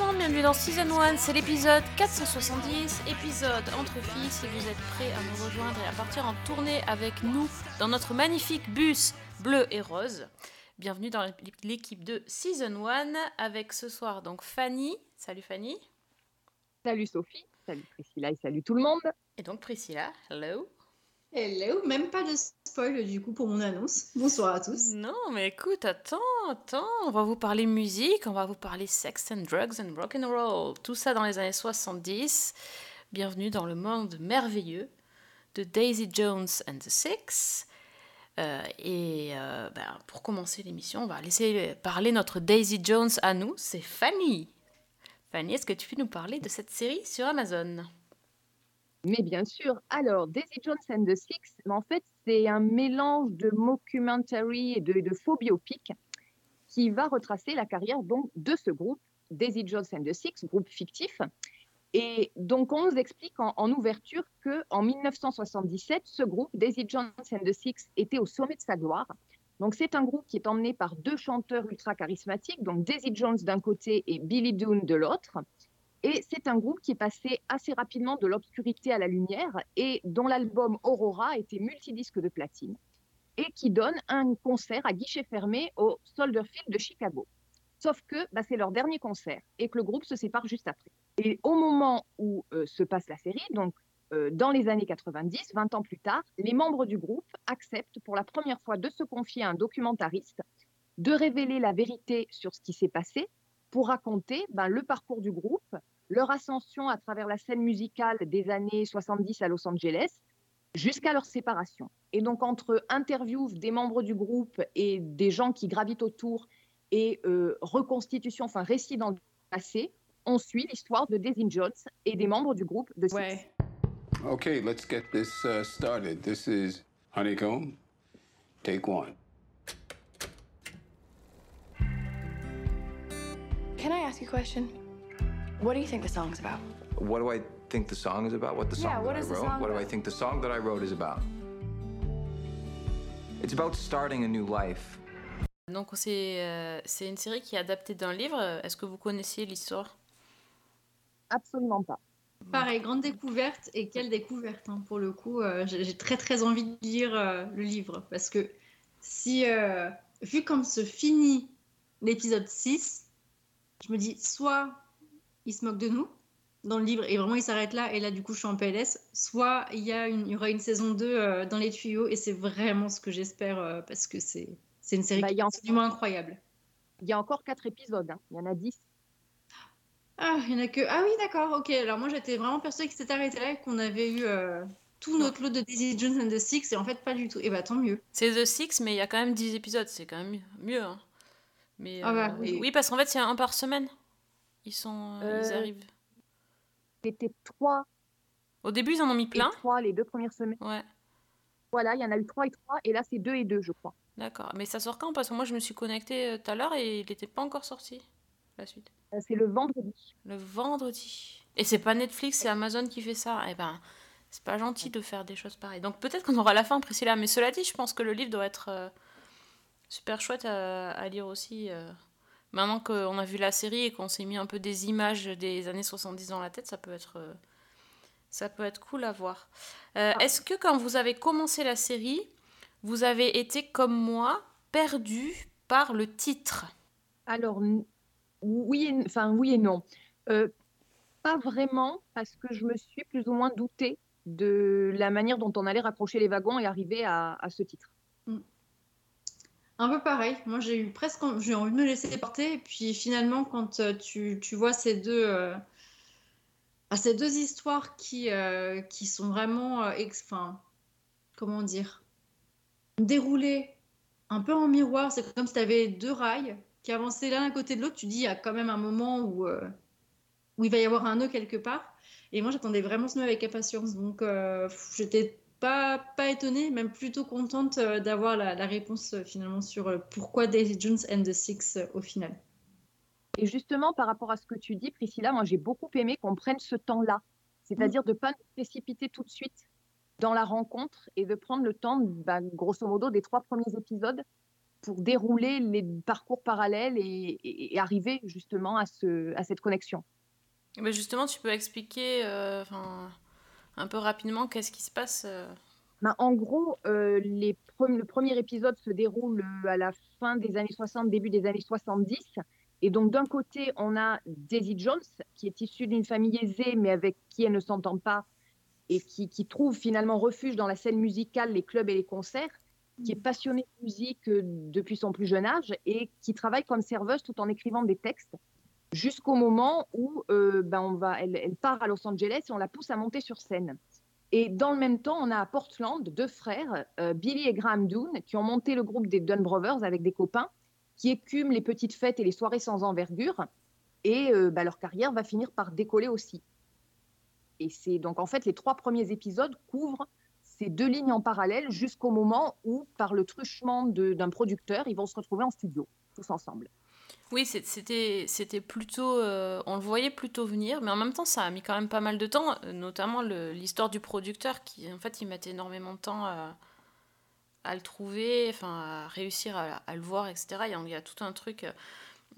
monde, bienvenue dans Season 1, c'est l'épisode 470, épisode entre filles. Si vous êtes prêts à nous rejoindre et à partir en tournée avec nous dans notre magnifique bus bleu et rose, bienvenue dans l'équipe de Season 1 avec ce soir donc Fanny. Salut Fanny. Salut Sophie, salut Priscilla et salut tout le monde. Et donc Priscilla, hello. Hello, même pas de spoil du coup pour mon annonce. Bonsoir à tous. Non, mais écoute, attends, attends, on va vous parler musique, on va vous parler sex and drugs and rock and roll, tout ça dans les années 70. Bienvenue dans le monde merveilleux de Daisy Jones and the Six. Euh, et euh, ben, pour commencer l'émission, on va laisser parler notre Daisy Jones à nous, c'est Fanny. Fanny, est-ce que tu peux nous parler de cette série sur Amazon? Mais bien sûr, alors Daisy Jones and the Six, en fait c'est un mélange de mockumentary et de, de faux biopic qui va retracer la carrière donc de ce groupe, Daisy Jones and the Six, groupe fictif. Et donc on nous explique en, en ouverture que en 1977, ce groupe, Daisy Jones and the Six, était au sommet de sa gloire. Donc c'est un groupe qui est emmené par deux chanteurs ultra charismatiques, donc Daisy Jones d'un côté et Billy Doon de l'autre. Et c'est un groupe qui est passé assez rapidement de l'obscurité à la lumière et dont l'album Aurora était multidisque de platine et qui donne un concert à guichet fermé au Soldier Field de Chicago. Sauf que bah, c'est leur dernier concert et que le groupe se sépare juste après. Et au moment où euh, se passe la série, donc euh, dans les années 90, 20 ans plus tard, les membres du groupe acceptent pour la première fois de se confier à un documentariste, de révéler la vérité sur ce qui s'est passé pour raconter ben, le parcours du groupe, leur ascension à travers la scène musicale des années 70 à Los Angeles, jusqu'à leur séparation. Et donc entre interviews des membres du groupe et des gens qui gravitent autour et euh, reconstitution, enfin récit dans le passé, on suit l'histoire de Daisy Jones et des membres du groupe de Six. Ouais. Okay, let's get this uh, started. This is Honeycomb. Take one. Can I ask you a question? What do you think the song's about? What do I think the song is about? What the song Yeah, what that I is the wrote? song what do I about? think the song that I wrote is about? It's about starting a new life. Donc c'est euh, c'est une série qui est adaptée d'un livre. Est-ce que vous connaissiez l'histoire? Absolument pas. Pareil, grande découverte et quelle découverte hein, pour le coup. euh, J'ai j'ai très très envie de lire euh, le livre parce que si, euh, vu comme se finit l'épisode 6, je me dis soit il se moque de nous dans le livre et vraiment il s'arrête là et là du coup je suis en PLS, soit il y, a une- il y aura une saison 2 euh, dans les tuyaux et c'est vraiment ce que j'espère euh, parce que c'est c'est une série Bah, qui est en- absolument incroyable. Il y a encore quatre épisodes, hein. il y en a dix. Ah, il y en a que. Ah oui, d'accord, ok. Alors moi j'étais vraiment persuadée que c'était arrêté là et qu'on avait eu euh, tout notre lot de Daisy Jones and the Six et en fait pas du tout. Et bah tant mieux. C'est The Six, mais il y a quand même 10 épisodes, c'est quand même mieux. hein. Mais, Ah bah, euh, oui. oui, parce qu'en fait, c'est un par semaine. Ils sont, euh, ils Euh, arrivent. C'était trois Au début, ils en ont mis plein. trois les deux premières semaines. Ouais, Voilà, il y en a eu trois et trois, et là c'est deux et deux, je crois. d'accord. Mais ça sort quand? Parce que moi, je me suis connectée euh, tout à l'heure et il n'était pas encore sorti. La suite. Euh, C'est le vendredi. Le vendredi. Et c'est pas Netflix, c'est Amazon qui fait ça. Eh ben, c'est pas gentil de faire des choses pareilles. Donc peut-être qu'on aura la fin, Priscilla. Mais cela dit, je pense que le livre doit être euh, super chouette à, à lire aussi. euh. Maintenant qu'on a vu la série et qu'on s'est mis un peu des images des années 70 dans la tête, ça peut être, euh, ça peut être cool à voir. Euh, Est-ce que quand vous avez commencé la série, vous avez été comme moi perdu par le titre? Alors, oui et, enfin, oui et non. Euh, pas vraiment, parce que je me suis plus ou moins doutée de la manière dont on allait raccrocher les wagons et arriver à, à ce titre. Un peu pareil. Moi j'ai eu presque j'ai envie de me laisser porter et puis finalement quand euh, tu, tu vois ces deux euh, ces deux histoires qui euh, qui sont vraiment ex- enfin, comment dire déroulées un peu en miroir. C'est comme si tu avais deux rails qui avançaient l'un à côté de l'autre. Tu dis il y a quand même un moment où où il va y avoir un nœud quelque part. Et moi, j'attendais vraiment ce nœud avec impatience. Donc, j'étais pas, pas étonnée, même plutôt contente euh, d'avoir la, la réponse euh, finalement sur euh, pourquoi Daisy Jones and the Six au final. Et justement, par rapport à ce que tu dis, Priscilla, moi j'ai beaucoup aimé qu'on prenne ce temps-là. C'est-à-dire de ne pas nous précipiter tout de suite dans la rencontre et de prendre le temps, bah, grosso modo, des trois premiers épisodes pour dérouler les parcours parallèles et, et- et arriver justement à, ce, à cette connexion. Mais justement, tu peux expliquer euh, un peu rapidement qu'est-ce qui se passe euh, Ben, en gros, euh, le premier épisode se déroule euh, à la fin des années 60, début des années 70. Et donc, d'un côté, on a Daisy Jones, qui est issue d'une famille aisée, mais avec qui elle ne s'entend pas, et qui, trouve finalement refuge dans la scène musicale, les clubs et les concerts, qui est passionnée de musique depuis son plus jeune âge, et qui travaille comme serveuse tout en écrivant des textes, jusqu'au moment où euh, ben, elle, part à Los Angeles et on la pousse à monter sur scène. Et dans le même temps, on a à Portland deux frères, euh, Billy et Graham Doone, qui ont monté le groupe des Dunn Brothers avec des copains, qui écument les petites fêtes et les soirées sans envergure. Et euh, bah, leur carrière va finir par décoller aussi. Et c'est donc en fait les trois premiers épisodes couvrent ces deux lignes en parallèle jusqu'au moment où, par le truchement d'un producteur, ils vont se retrouver en studio, tous ensemble. Oui, c'était c'était plutôt. euh, on le voyait plutôt venir, mais en même temps, ça a mis quand même pas mal de temps, euh, notamment le- l'histoire du producteur qui, en fait, il mettait énormément de temps à, à le trouver, enfin, à réussir à, à le voir, etc. Il y, a, il y a tout un truc. euh.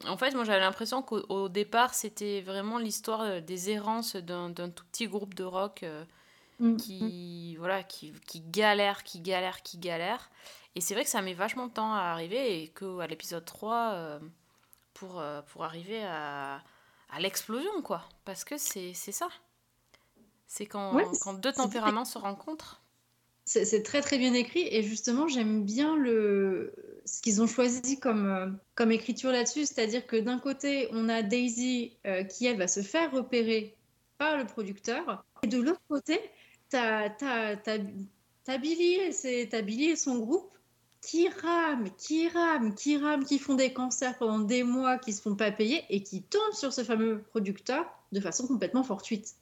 En fait, moi, j'avais l'impression qu'au au départ, c'était vraiment l'histoire euh, des errances d'un d'un tout petit groupe de rock. euh, Mm. qui voilà qui, qui galère qui galère qui galère et c'est vrai que ça met vachement de temps à arriver et que à l'épisode 3 euh, pour, euh, pour arriver à, à l'explosion quoi. Parce que c'est ça. C'est quand, Ouais, quand deux tempéraments se rencontrent. C'est très très bien écrit. Et justement j'aime bien le ce qu'ils ont choisi comme, euh, comme écriture là-dessus, c'est-à-dire que d'un côté on a Daisy euh, qui elle va se faire repérer par le producteur. Et de l'autre côté t'as t'as- t'as- t'as Billy, et ses- t'as Billy et son groupe qui rament, qui rament, qui rament, qui font des concerts pendant des mois, qui se font pas payer et qui tombent sur ce fameux producteur de façon complètement fortuite.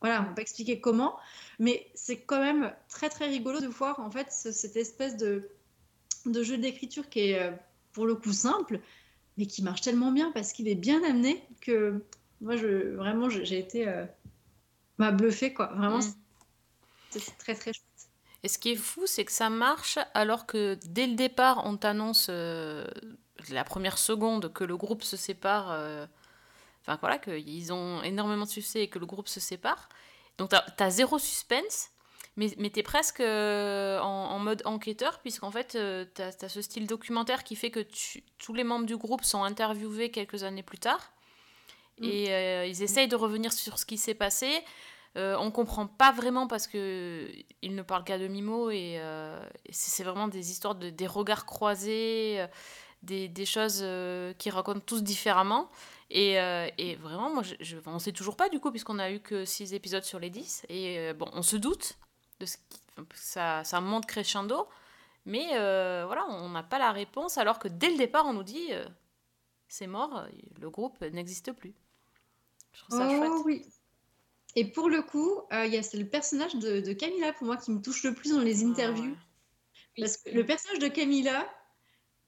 Voilà, on va pas expliquer comment, mais c'est quand même très très rigolo de voir en fait ce- cette espèce de, de jeu d'écriture qui est euh, pour le coup simple, mais qui marche tellement bien parce qu'il est bien amené que moi je vraiment j'ai été euh, m'a bluffé quoi. Vraiment, Mm. c'est très très chouette. Et ce qui est fou c'est que ça marche alors que dès le départ on t'annonce euh, la première seconde que le groupe se sépare euh, enfin voilà qu'ils ont énormément de succès et que le groupe se sépare. Donc t'as as zéro suspense mais, mais t'es presque euh, en, en mode enquêteur puisqu'en fait t'as as ce style documentaire qui fait que tu- tous les membres du groupe sont interviewés quelques années plus tard. Mm. et euh, ils essayent de revenir sur ce qui s'est passé euh, on comprend pas vraiment parce que ils ne parlent qu'à demi-mot et, euh, et c'est vraiment des histoires de des regards croisés, euh, des, des choses euh, qui racontent tous différemment. Et, et vraiment, moi, je, je, on sait toujours pas du coup, puisqu'on a eu que 6 épisodes sur les 10. Et bon, on se doute de ce qui. ça, ça monte crescendo, mais voilà, on n'a pas la réponse, alors que dès le départ, on nous dit c'est mort, le groupe n'existe plus. Je trouve ça oh chouette. oui. Et pour le coup, euh, il y a c'est le personnage de, de Camilla pour moi qui me touche le plus dans les Ah, interviews. Parce que le personnage de Camilla,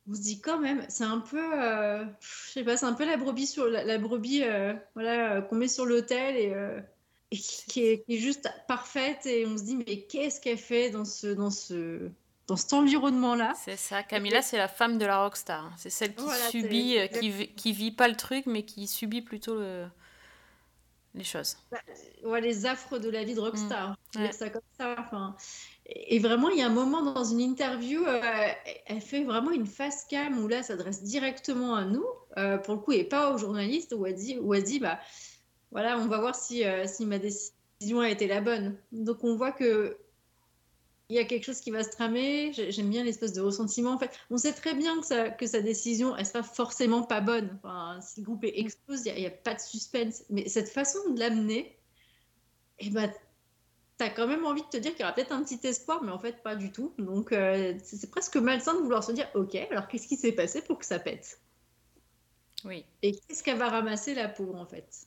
on se dit quand même, c'est un peu, euh, je sais pas, c'est un peu la brebis sur la, la brebis, euh, voilà, euh, qu'on met sur l'autel et, et qui, qui est, qui est juste parfaite. Et on se dit mais qu'est-ce qu'elle fait dans ce, dans ce, dans cet environnement-là? C'est ça, Camilla, c'est la femme de la rockstar. C'est celle qui Voilà, subit, qui, qui vit pas le truc, mais qui subit plutôt le- les choses. ouais, les affres de la vie de rockstar. Je vais Ouais. dire ça comme ça. Enfin, et vraiment, il y a un moment dans une interview, euh, elle fait vraiment une face cam où là, s'adresse directement à nous, euh, pour le coup, et pas aux journalistes, où elle dit, où elle dit bah, voilà, on va voir si, euh, si ma décision a été la bonne. Donc, on voit que il y a quelque chose qui va se tramer. J'ai- J'aime bien l'espèce de ressentiment. En fait, on sait très bien que sa, que sa décision, elle sera forcément pas bonne. Enfin, si le groupe explose, il n'y a, pas de suspense. Mais cette façon de l'amener, eh ben, t'as quand même envie de te dire qu'il y aura peut-être un petit espoir, mais en fait, pas du tout. Donc, euh, c'est c'est presque malsain de vouloir se dire, ok, alors qu'est-ce qui s'est passé pour que ça pète? Oui. Et qu'est-ce qu'elle va ramasser la pauvre, en fait?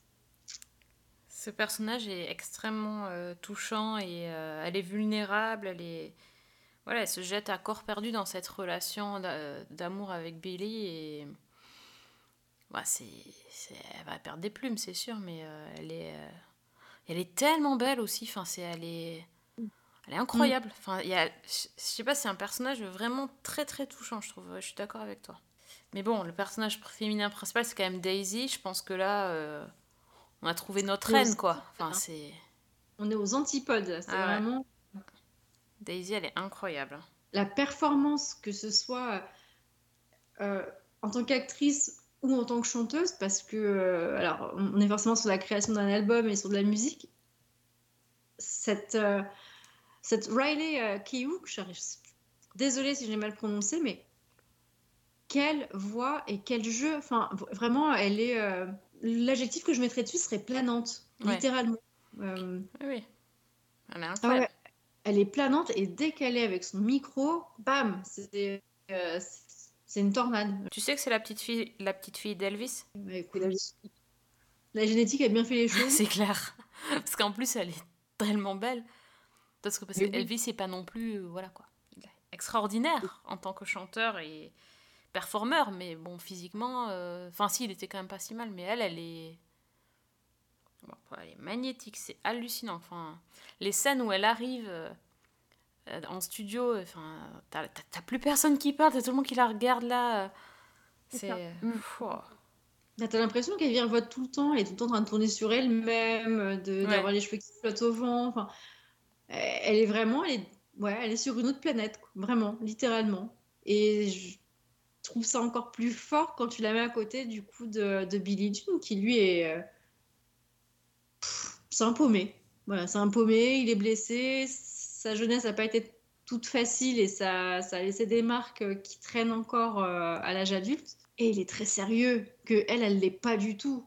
Ce personnage est extrêmement euh, touchant et euh, elle est vulnérable. Elle est, voilà, elle se jette à corps perdu dans cette relation d'a- d'amour avec Billy et bah, c'est, elle va perdre des plumes, c'est sûr, mais euh, elle est, euh, elle est tellement belle aussi. Enfin, c'est, elle est, elle est incroyable. Enfin, il y a, je sais pas, c'est un personnage vraiment très très touchant, je trouve. Je suis d'accord avec toi. Mais bon, le personnage féminin principal, c'est quand même Daisy. Je pense que là, euh, on a trouvé notre reine, quoi. Enfin, hein. c'est On est aux antipodes. là. C'est Ah ouais. vraiment Daisy, elle est incroyable. la performance, que ce soit euh, en tant qu'actrice ou en tant que chanteuse, parce que, euh, alors, on est forcément sur la création d'un album et sur de la musique. Cette, euh, cette Riley euh, Keough, désolée si j'ai mal prononcé, mais quelle voix et quel jeu. Enfin, vraiment, elle est. L'adjectif que je mettrais dessus serait planante, Ouais. littéralement. Euh, Oui, oui. Elle est ah ouais, elle est planante et dès qu'elle est avec son micro, bam, c'est euh, c'est une tornade. Tu sais que c'est la petite fille, la petite fille d'Elvis? Bah, la génétique a bien fait les choses. C'est clair. Parce qu'en plus, elle est tellement belle. Parce que parce oui. Elvis, c'est pas non plus. euh, voilà quoi. Extraordinaire en tant que chanteur et performeur, mais bon, physiquement. euh, Enfin, si, il était quand même pas si mal, mais elle, elle est. Bon, elle est magnétique, c'est hallucinant. Enfin, les scènes où elle arrive euh, euh, en studio, enfin, t'as plus personne qui parle, t'as tout le monde qui la regarde là. euh, C'est. Mm. Pff, oh. T'as l'impression qu'elle virevolte tout le temps, elle est tout le temps en train de tourner sur elle-même, de- Ouais. d'avoir les cheveux qui flottent au vent. Enfin, elle est vraiment, elle est, ouais, elle est sur une autre planète, quoi. vraiment, littéralement. Et je trouve ça encore plus fort quand tu la mets à côté du coup de, de Billy Jean, qui lui est, euh, c'est un paumé. Voilà, c'est un paumé, il est blessé, sa jeunesse n'a pas été toute facile et ça, ça a laissé des marques euh, qui traînent encore euh, à l'âge adulte. Et il est très sérieux, que elle, elle l'est pas du tout.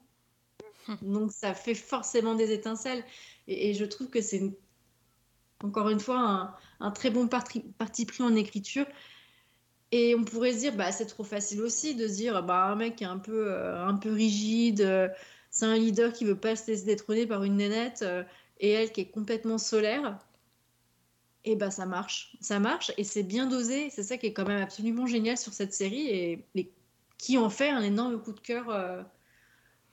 Donc ça fait forcément des étincelles. Et, et je trouve que c'est encore une fois un, un très bon parti, parti pris en écriture. Et on pourrait se dire, bah, c'est trop facile aussi de se dire, bah, un mec qui est un peu, euh, un peu rigide, euh, c'est un leader qui veut pas se laisser détrôner par une nénette, euh, et elle qui est complètement solaire. Et bah ça marche, ça marche et c'est bien dosé. C'est ça qui est quand même absolument génial sur cette série et, et qui en fait un énorme coup de cœur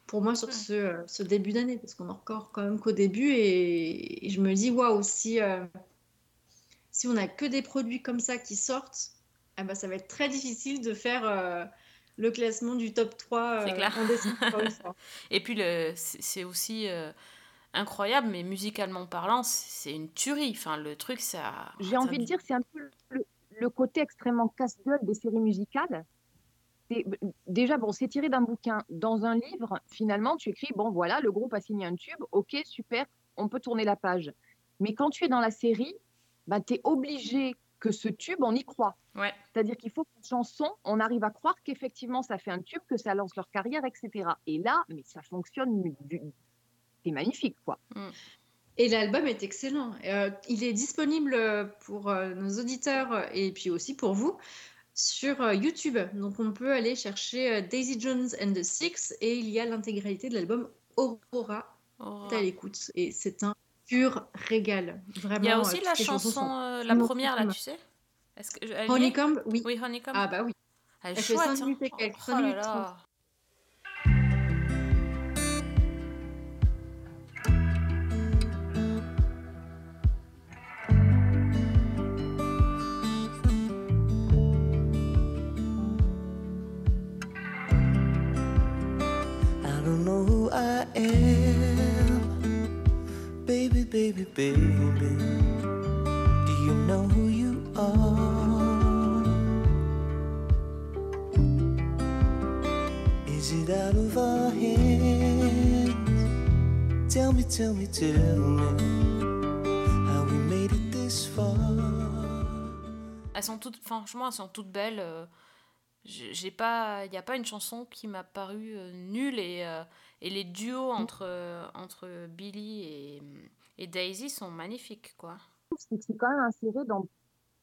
pour moi sur Ouais. ce, ce début d'année parce qu'on est encore quand même qu'au début et, et je me dis waouh si si on a que des produits comme ça qui sortent, ah bah ça va être très difficile de faire euh, le classement du top 3 C'est euh, clair. en décembre. Et puis, c'est aussi euh, incroyable, mais musicalement parlant, c'est une tuerie. Enfin, le truc, ça. J'ai envie de dire, c'est un peu le, le côté extrêmement casse-gueule des séries musicales. Déjà, bon, c'est tiré d'un bouquin. Dans un livre, finalement, tu écris, bon, voilà, le groupe a signé un tube, ok, super, on peut tourner la page. Mais quand tu es dans la série, bah, tu es obligé que ce tube, on y croit. Ouais. C'est-à-dire qu'il faut qu'une chanson, on arrive à croire qu'effectivement, ça fait un tube, que ça lance leur carrière, etc. Et là, mais ça fonctionne, c'est magnifique, quoi. Et l'album est excellent. Euh, il est disponible pour euh, nos auditeurs et puis aussi pour vous sur euh, YouTube. Donc on peut aller chercher euh, Daisy Jones and the Six et il y a l'intégralité de l'album Aurora Oh. à l'écoute. Et c'est un pur régal. Vraiment. Il y a euh, aussi toutes la chanson, euh, la première, là, tu sais Est-ce que, elle y est Honeycomb, oui. Oui, Honeycomb. Ah bah oui. elle est elle fait chouette. cinq minutes et quelques, Oh cinq là minutes là. I don't know who I am. Baby, baby. Do you know who you are? Is it out of our hands? Tell me, tell me, tell me how we made it this far. Elles sont toutes, franchement, elles sont toutes belles. euh, j'ai pas, il n'y a pas une chanson qui m'a paru euh, nulle et, euh, et les duos entre, entre Billy et, et Daisy sont magnifiques, quoi. c'est que c'est quand même inséré dans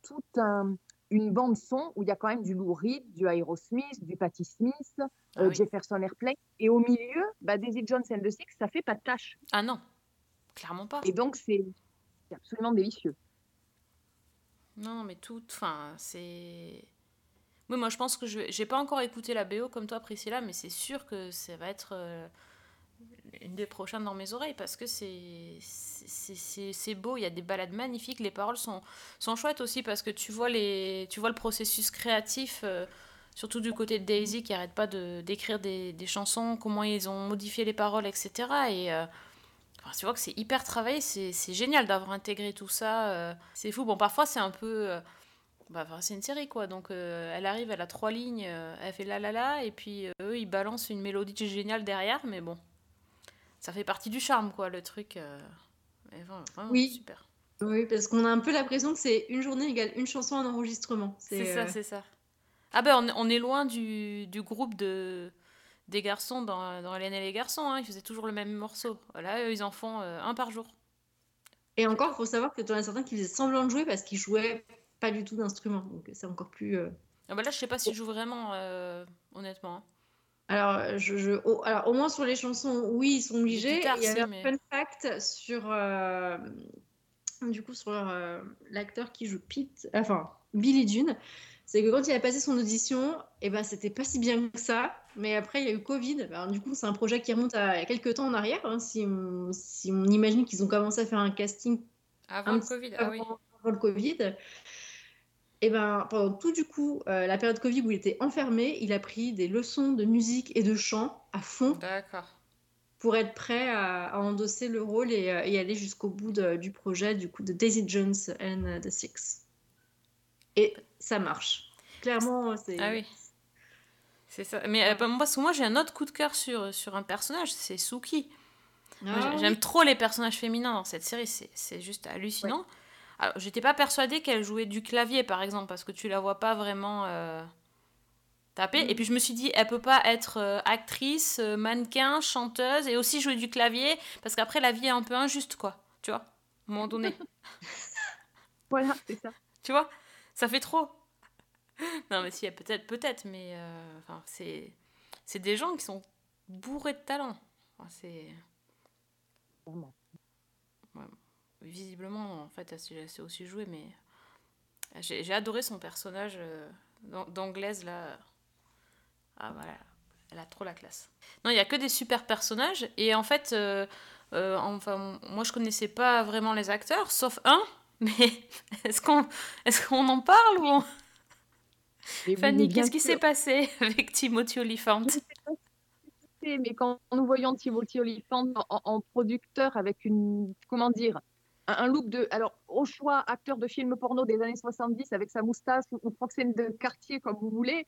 toute un- une bande son où il y a quand même du Lou Reed, du Aerosmith, du Patti Smith, euh, Ah oui. Jefferson Airplane. Et au milieu, bah, Daisy Jones and the Six, ça fait pas de tâche. Ah non, clairement pas. Et donc, c'est c'est absolument délicieux. Non, mais tout, enfin, c'est... Oui, moi je pense que je j'ai pas encore écouté la BO comme toi, Priscilla, mais c'est sûr que ça va être euh, une des prochaines dans mes oreilles parce que c'est beau, il y a des balades magnifiques, les paroles sont, sont chouettes aussi parce que tu vois, les, tu vois le processus créatif, euh, surtout du côté de Daisy qui arrête pas d'écrire des, des chansons, comment ils ont modifié les paroles, etc. Et euh, enfin, tu vois que c'est hyper travaillé, c'est génial d'avoir intégré tout ça, euh, c'est fou. Bon, parfois c'est un peu. bah, c'est une série quoi, donc elle arrive, elle a trois lignes, euh, elle fait la la la, et puis eux ils balancent une mélodie géniale derrière, mais bon, ça fait partie du charme quoi, le truc. euh, vraiment, vraiment Oui. super. Oui, parce qu'on a un peu l'impression que c'est une journée égale une chanson en enregistrement. C'est ça, euh, c'est ça. Ah ben on, on est loin du, du groupe de des garçons dans, dans Hélène et les garçons, hein, ils faisaient toujours le même morceau. Là, eux, ils en font euh, un par jour. Et encore, il faut savoir que tu en as certains qui faisaient semblant de jouer parce qu'ils jouaient pas du tout d'instrument. Donc c'est encore plus. euh, Ah ben là, je sais pas s'ils jouent vraiment, euh, honnêtement. Alors, je, je- au, alors, au moins sur les chansons, oui, ils sont obligés. Il y avait si, un mais- fun fact sur, euh, du coup, sur euh, l'acteur qui joue Pete, enfin, Billy Dune. C'est que quand il a passé son audition, et ben, c'était pas si bien que ça. Mais après, il y a eu Covid. Alors, du coup, c'est un projet qui remonte à a quelques temps en arrière. hein, si, on, si on imagine qu'ils ont commencé à faire un casting Avant un le petit Covid, peu ah oui. avant, avant le Covid. Et ben, pendant tout du coup, euh, la période Covid où il était enfermé, il a pris des leçons de musique et de chant à fond D'accord. pour être prêt à, à endosser le rôle et, euh, et aller jusqu'au bout de- du projet du coup de Daisy Jones and the Six. Et ça marche. Clairement, c'est. Ah oui. C'est ça. Mais euh, bah, moi, parce que moi, j'ai un autre coup de cœur sur, sur un personnage, c'est Suki. Ah oui. J'aime trop les personnages féminins dans cette série, c'est c'est juste hallucinant. Alors, j'étais pas persuadée qu'elle jouait du clavier, par exemple, parce que tu la vois pas vraiment euh, taper. Mhm. Et puis je me suis dit, elle peut pas être euh, actrice, euh, mannequin, chanteuse, et aussi jouer du clavier, parce qu'après, la vie est un peu injuste, quoi. Tu vois À un moment donné. Voilà, c'est ça. tu vois Ça fait trop. non, mais si, peut-être, peut-être, mais euh, enfin, c'est c'est des gens qui sont bourrés de talent. Enfin, c'est Vraiment. Visiblement, en fait, elle sait aussi jouer, mais j'ai adoré son personnage euh, d'an- d'anglaise là. Ah voilà, elle a trop la classe. Non, il y a que des super personnages et en fait, euh, euh, enfin, moi je connaissais pas vraiment les acteurs, sauf un. Mais est-ce qu'on est qu'on en parle ou on- Fanny, qu'est-ce qui s'est passé avec Timothy Olyphant mais quand nous voyons Timothy Olyphant en- en producteur avec une, comment dire, un, un look de, alors au choix acteur de film porno des années 70 avec sa moustache ou, ou proxène de quartier comme vous voulez,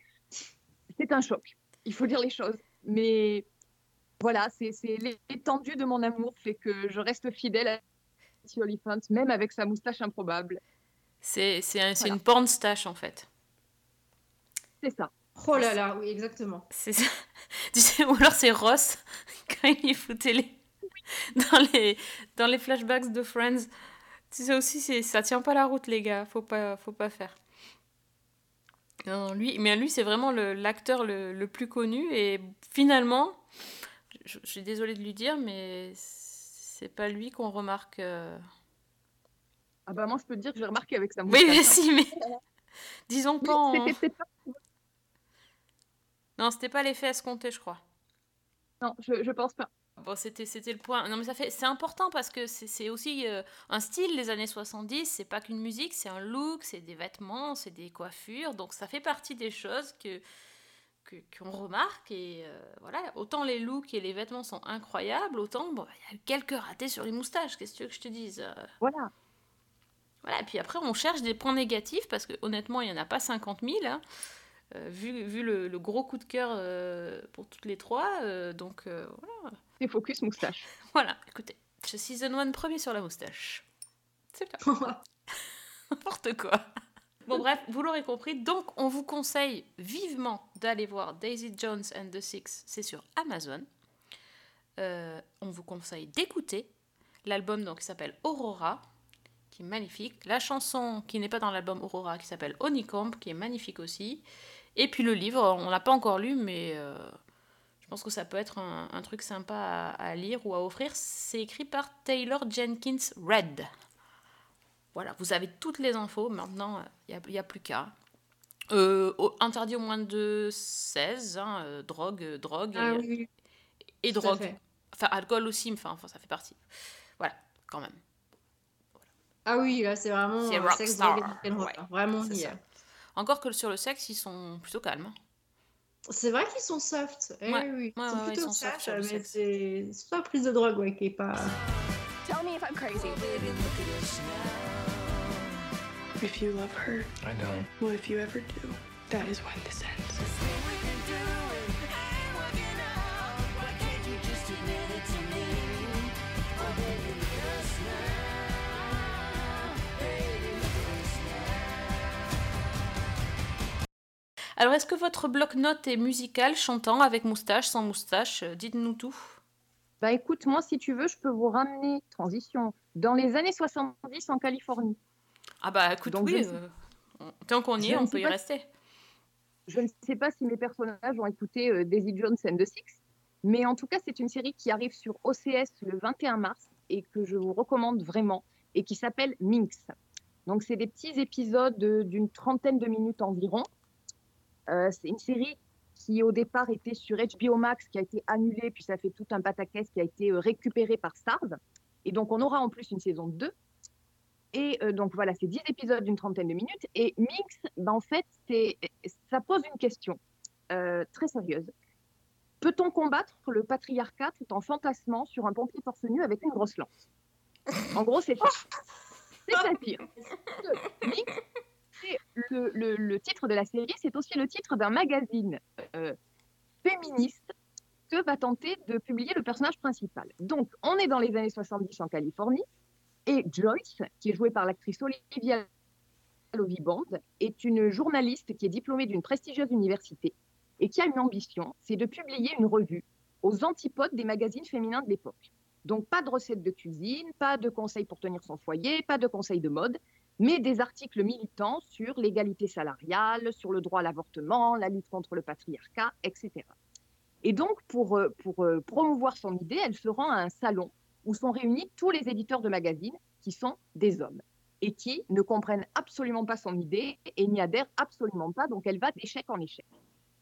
c'est un choc. Il faut dire les choses. Mais voilà, c'est c'est l'étendue de mon amour fait que je reste fidèle à Timothy Olyphant, même avec sa moustache improbable. C'est un- Voilà. une porn stash en fait. C'est ça. Oh là là, oui, exactement. C'est ça. Tu sais, ou alors c'est Ross quand il foutait les dans les dans les flashbacks de Friends. Tu sais aussi ça tient pas la route les gars, faut pas faut pas faire. Non, non, lui mais lui c'est vraiment l'acteur le, le plus connu et finalement je, je suis désolée de lui dire mais c'est pas lui qu'on remarque euh, Ah bah moi je peux te dire que j'ai remarqué avec sa Oui, mais hein. si mais disons Mais pas en- C'était peut-être pas Non, c'était pas l'effet escompté, je crois. Non, je, je pense pas. Bon, c'était c'était le point. Non, mais ça fait c'est important parce que c'est aussi euh, un style les années 70, c'est pas qu'une musique, c'est un look, c'est des vêtements, c'est des coiffures, donc ça fait partie des choses que que- qu'on remarque. Et euh, voilà, autant les looks et les vêtements sont incroyables, autant bon, il y a quelques ratés sur les moustaches, qu'est-ce que tu veux que je te dise euh, Voilà. Voilà, et puis après on cherche des points négatifs parce que honnêtement il n'y en a pas 50 000, hein, euh, vu, vu le, le gros coup de cœur euh, pour toutes les trois, euh, donc voilà. C'est focus moustache. Voilà, écoutez, je season one premier sur la moustache. C'est bien. N'importe quoi. Bon bref, vous l'aurez compris, donc on vous conseille vivement d'aller voir Daisy Jones and the Six, c'est sur Amazon. On vous conseille d'écouter l'album donc qui s'appelle Aurora, qui est magnifique. La chanson qui n'est pas dans l'album Aurora, qui s'appelle Honeycomb, qui est magnifique aussi. Et puis le livre, on l'a pas encore lu, mais euh, je pense que ça peut être un, un truc sympa à, à lire ou à offrir. C'est écrit par Taylor Jenkins Reid. Voilà, vous avez toutes les infos. Maintenant, il n'y a, plus qu'à. Euh, interdit au moins de 16, hein, euh, drogue, drogue Ah et, oui, drogue. Enfin, alcool aussi, mais enfin, enfin, ça fait partie. Voilà, quand même. Ah oui, là, c'est vraiment C'est sexe, drogue ouais, hein. Vraiment, on c'est y est. Encore que sur le sexe, ils sont plutôt calmes. C'est vrai qu'ils sont soft. Eh Ouais, oui, ouais, ils sont ouais, ils plutôt sont soft soft, sur le mais sexe. c'est pas prise de drogue ouais, qui est pas. Tell me if I'm crazy. If you love her, I don't. well, if you ever do, that is when this ends. Alors, est-ce que votre bloc-notes est musical, chantant, avec moustache, sans moustache? Euh, Dites-nous tout. Bah écoute, moi, si tu veux, je peux vous ramener, transition, dans les années 70 en Californie. Ah bah écoute, Donc, oui, euh, tant qu'on y je est, on peut y rester. Je ne sais pas si mes personnages ont écouté euh, Daisy Jones and the Six, mais en tout cas, c'est une série qui arrive sur OCS le 21 mars et que je vous recommande vraiment et qui s'appelle Minx. Donc, c'est des petits épisodes d'une trentaine de minutes environ. Euh, c'est une série qui, au départ, était sur HBO Max, qui a été annulée, puis ça fait tout un pataquès qui a été euh, récupéré par Starz. Et donc, on aura en plus une saison 2. Et euh, donc voilà, c'est 10 épisodes d'une trentaine de minutes. Et Mix, ben, en fait, c'est, ça pose une question euh, très sérieuse. Peut-on combattre le patriarcat tout en fantasmant sur un pompier torse nu avec une grosse lance? En gros, c'est ça. C'est-à-dire que Mix, le titre de la série, c'est aussi le titre d'un magazine euh, féministe que va tenter de publier le personnage principal. Donc, on est dans les années 70 en Californie. Et Joyce, qui est jouée par l'actrice Olivia Lovibond, est une journaliste qui est diplômée d'une prestigieuse université et qui a une ambition, c'est de publier une revue aux antipodes des magazines féminins de l'époque. Donc pas de recettes de cuisine, pas de conseils pour tenir son foyer, pas de conseils de mode, mais des articles militants sur l'égalité salariale, sur le droit à l'avortement, la lutte contre le patriarcat, etc. Et donc pour, euh, euh, promouvoir son idée, elle se rend à un salon où sont réunis tous les éditeurs de magazines qui sont des hommes et qui ne comprennent absolument pas son idée et n'y adhèrent absolument pas. Donc elle va d'échec en échec.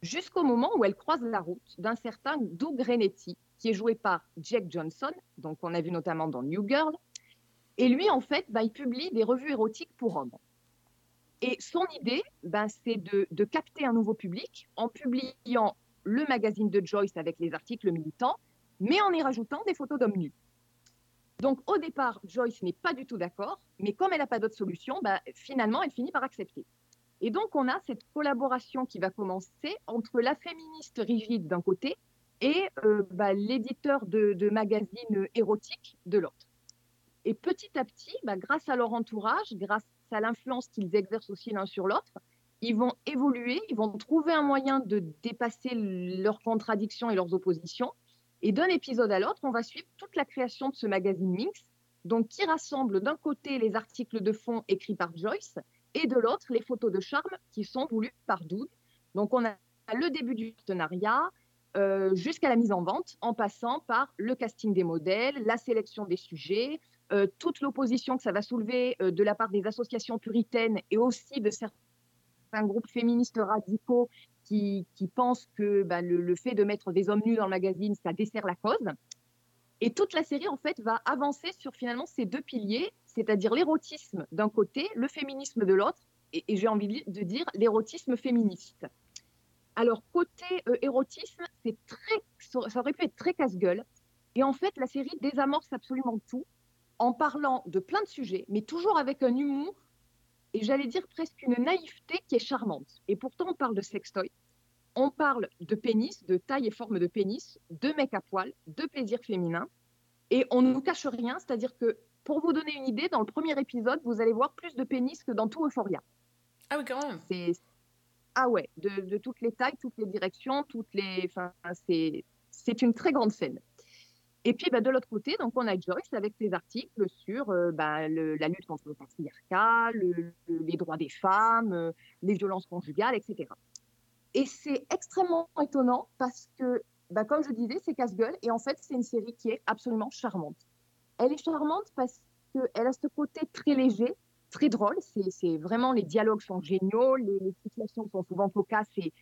Jusqu'au moment où elle croise la route d'un certain Doug Renetti, qui est joué par Jack Johnson, donc on a vu notamment dans New Girl. Et lui, en fait, bah, il publie des revues érotiques pour hommes. Et son idée, bah, c'est de, capter un nouveau public en publiant le magazine de Joyce avec les articles militants, mais en y rajoutant des photos d'hommes nus. Donc au départ, Joyce n'est pas du tout d'accord, mais comme elle n'a pas d'autre solution, bah, finalement, elle finit par accepter. Et donc on a cette collaboration qui va commencer entre la féministe rigide d'un côté et euh, bah, l'éditeur de, de magazines érotiques de l'autre. Et petit à petit, bah, grâce à leur entourage, grâce à l'influence qu'ils exercent aussi l'un sur l'autre, ils vont évoluer, ils vont trouver un moyen de dépasser leurs contradictions et leurs oppositions. Et d'un épisode à l'autre, on va suivre toute la création de ce magazine Minx, donc qui rassemble d'un côté les articles de fond écrits par Joyce et de l'autre les photos de charme qui sont voulues par Doug. Donc on a le début du partenariat euh, jusqu'à la mise en vente, en passant par le casting des modèles, la sélection des sujets, euh, toute l'opposition que ça va soulever euh, de la part des associations puritaines et aussi de certains groupes féministes radicaux qui, pensent que bah, le, fait de mettre des hommes nus dans le magazine, ça dessert la cause. Et toute la série, en fait, va avancer sur finalement ces deux piliers, c'est-à-dire l'érotisme d'un côté, le féminisme de l'autre, et, j'ai envie de dire l'érotisme féministe. Alors, côté euh, érotisme, très, ça aurait pu être très casse-gueule. Et en fait, la série désamorce absolument tout en parlant de plein de sujets, mais toujours avec un humour et j'allais dire presque une naïveté qui est charmante. Et pourtant, on parle de sextoy, on parle de pénis, de taille et forme de pénis, de mec à poil, de plaisir féminin, et on ne nous cache rien, c'est-à-dire que pour vous donner une idée, dans le premier épisode, vous allez voir plus de pénis que dans tout Euphoria. Ah oui, quand même. C'est ah ouais, de, de, toutes les tailles, toutes les directions, toutes les, enfin, c'est c'est une très grande scène. Et puis, bah, de l'autre côté, donc, on a Joyce avec ses articles sur euh, bah, la lutte contre le patriarcat, le, le, les droits des femmes, euh, les violences conjugales, etc. Et c'est extrêmement étonnant parce que, bah, comme je disais, c'est casse-gueule. Et en fait, c'est une série qui est absolument charmante. Elle est charmante parce qu'elle a ce côté très léger, très drôle. C'est vraiment, les dialogues sont géniaux, les, situations sont souvent cocasses et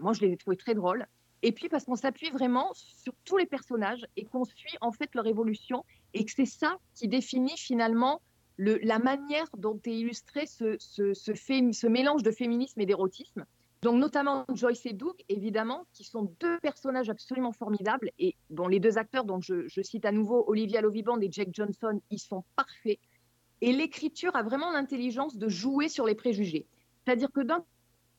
moi, je les ai trouvées très drôles. Et puis parce qu'on s'appuie vraiment sur tous les personnages et qu'on suit en fait leur évolution et que c'est ça qui définit finalement le, la manière dont est illustré ce, mélange de féminisme et d'érotisme. Donc notamment Joyce et Doug, évidemment, qui sont deux personnages absolument formidables et dont les deux acteurs, dont je, cite à nouveau Olivia Loviband et Jake Johnson, ils sont parfaits. Et l'écriture a vraiment l'intelligence de jouer sur les préjugés. C'est-à-dire que d'un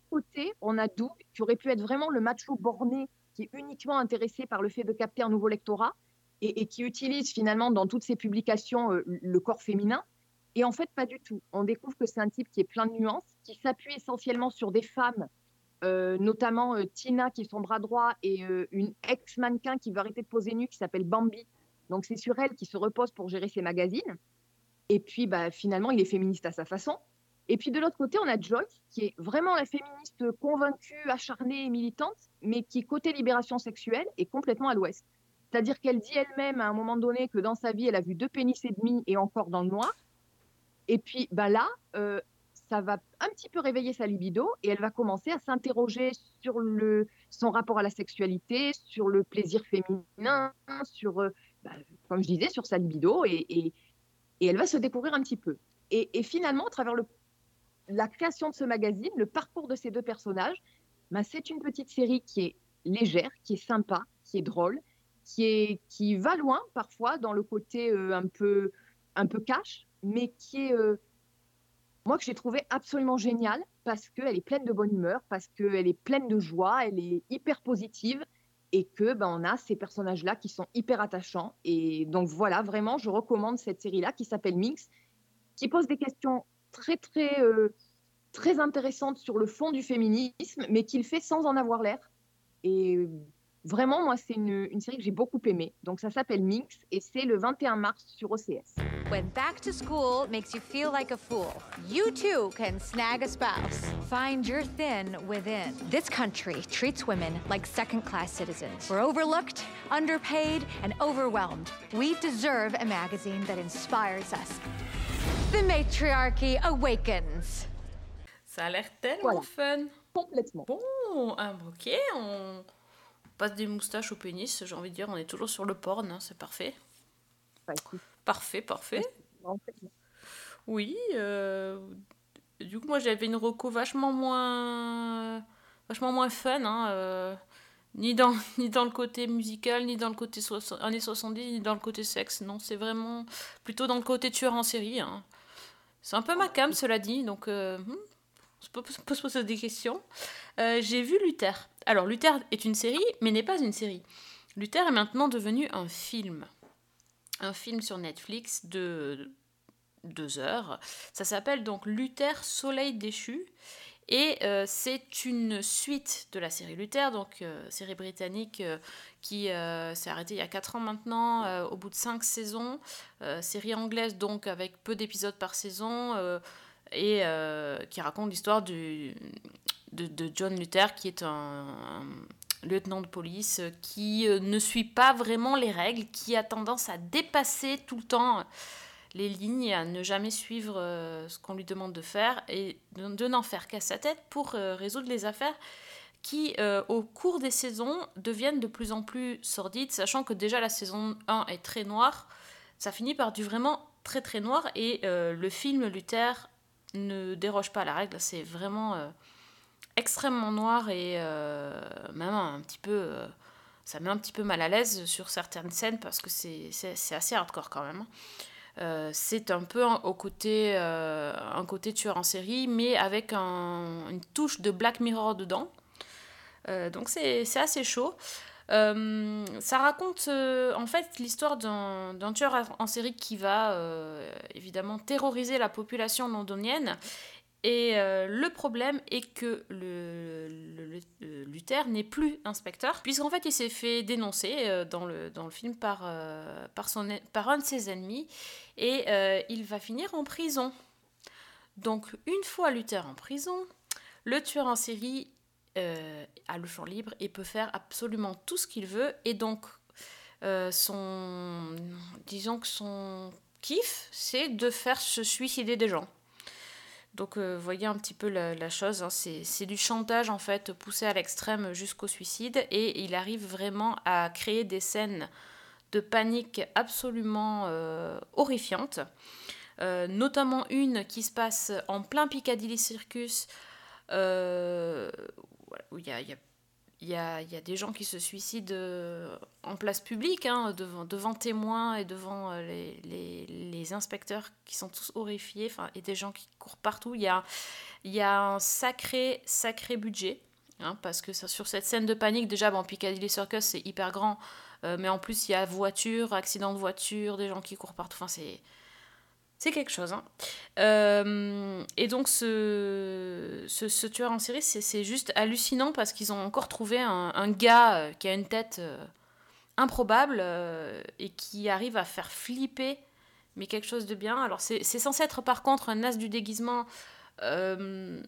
côté, on a Doug, qui aurait pu être vraiment le macho borné, qui est uniquement intéressé par le fait de capter un nouveau lectorat et, qui utilise finalement dans toutes ses publications euh, le corps féminin. Et en fait, pas du tout. On découvre que c'est un type qui est plein de nuances, qui s'appuie essentiellement sur des femmes, euh, notamment euh, Tina, qui est son bras droit, et une ex-mannequin qui veut arrêter de poser nue, qui s'appelle Bambi. Donc c'est sur elle qui se repose pour gérer ses magazines. Et puis bah, finalement, il est féministe à sa façon. Et puis de l'autre côté, on a Joyce, qui est vraiment la féministe convaincue, acharnée et militante, mais qui, côté libération sexuelle, est complètement à l'ouest. C'est-à-dire qu'elle dit elle-même à un moment donné que dans sa vie, elle a vu deux pénis et demi et encore dans le noir. Et puis bah là, euh, ça va un petit peu réveiller sa libido et elle va commencer à s'interroger sur le, son rapport à la sexualité, sur le plaisir féminin, sur, euh, bah, comme je disais, sur sa libido et, et, et elle va se découvrir un petit peu. Et, et finalement, à travers le, la création de ce magazine, le parcours de ces deux personnages, bah, c'est une petite série qui est légère, qui est sympa, qui est drôle, qui, est, qui va loin parfois dans le côté euh, un, peu, un peu cash, mais qui est, euh, moi, que j'ai trouvé absolument géniale parce qu'elle est pleine de bonne humeur, parce qu'elle est pleine de joie, elle est hyper positive et que ben, on a ces personnages-là qui sont hyper attachants. Et donc voilà, vraiment, je recommande cette série-là qui s'appelle Minx, qui pose des questions très, très, euh, très intéressantes sur le fond du féminisme, mais qui le fait sans en avoir l'air. Et vraiment, moi, c'est une, une série que j'ai beaucoup aimée. Donc ça s'appelle Minx et c'est le 21 mars sur OCS. When back to school makes you feel like a fool, you too can snag a spouse. Find your thin within. This country treats women like second class citizens. We're overlooked, underpaid, and overwhelmed. We deserve a magazine that inspires us. The matriarchy awakens. Ça a l'air tellement Voilà. fun. Complètement. Bon, ah, ok, on passe des moustaches au pénis, j'ai envie de dire, on est toujours sur le porn, hein, c'est parfait. Bah, écoute, Parfait, parfait. Oui, euh, du coup, moi j'avais une reco vachement moins, vachement moins fun, hein, euh, ni, dans, ni dans le côté musical, ni dans le côté années 70, ni dans le côté sexe. Non, c'est vraiment plutôt dans le côté tueur en série. hein. C'est un peu ma cam, cela dit, donc euh, hmm, on peut, on peut se poser des questions. Euh, J'ai vu Luther. Alors, Luther est une série, mais n'est pas une série. Luther est maintenant devenu un film. Un film sur Netflix de deux heures. Ça s'appelle donc Luther Soleil déchu. Et euh, c'est une suite de la série Luther, donc euh, série britannique euh, qui s'est arrêtée il y a 4 ans maintenant, au bout de 5 saisons. Série anglaise donc avec peu d'épisodes par saison et qui raconte l'histoire de, de John Luther qui est un, lieutenant de police qui ne suit pas vraiment les règles, qui a tendance à dépasser tout le temps les lignes à ne jamais suivre euh, ce qu'on lui demande de faire et de, n'en faire qu'à sa tête pour euh, résoudre les affaires qui, euh, au cours des saisons, deviennent de plus en plus sordides, sachant que déjà la saison 1 est très noire, ça finit par du vraiment très très noir et le film Luther ne déroge pas à la règle, c'est vraiment extrêmement noir et même un petit peu... ça met un petit peu mal à l'aise sur certaines scènes parce que c'est assez hardcore quand même. Euh, c'est un peu un- au côté, euh, un côté tueur en série, mais avec un- une touche de Black Mirror dedans. Euh, donc c'est assez chaud. Euh, ça raconte en fait l'histoire d'un tueur en série qui va évidemment terroriser la population londonienne. Et euh, le problème est que le, Luther n'est plus inspecteur, puisqu'en fait il s'est fait dénoncer euh, dans, le, dans le film par, euh, son, par un de ses ennemis, et il va finir en prison. Donc une fois Luther en prison, le tueur en série a le champ libre et peut faire absolument tout ce qu'il veut, et donc son, disons que son kiffe, c'est de faire se suicider des gens. Donc, euh, voyez un petit peu la, chose. hein. C'est du chantage, en fait, poussé à l'extrême jusqu'au suicide. Et il arrive vraiment à créer des scènes de panique absolument euh, horrifiantes. Euh, notamment une qui se passe en plein Piccadilly Circus, où il y a- il y a- y a des gens qui se suicident euh, en place publique, hein, devant, devant témoins et devant euh, les, les- inspecteurs qui sont tous horrifiés, et des gens qui courent partout. Il y a, y a un sacré, sacré budget, hein, parce que sur cette scène de panique, déjà, bon, Piccadilly Circus, c'est hyper grand, euh, mais en plus, il y a voiture, accident de voiture, des gens qui courent partout, enfin, c'est... C'est quelque chose. hein. Euh, et donc, ce, tueur en série, c'est juste hallucinant parce qu'ils ont encore trouvé un, gars euh, qui a une tête euh, improbable et qui arrive à faire flipper, mais quelque chose de bien. Alors, c'est censé être par contre un as du déguisement. Il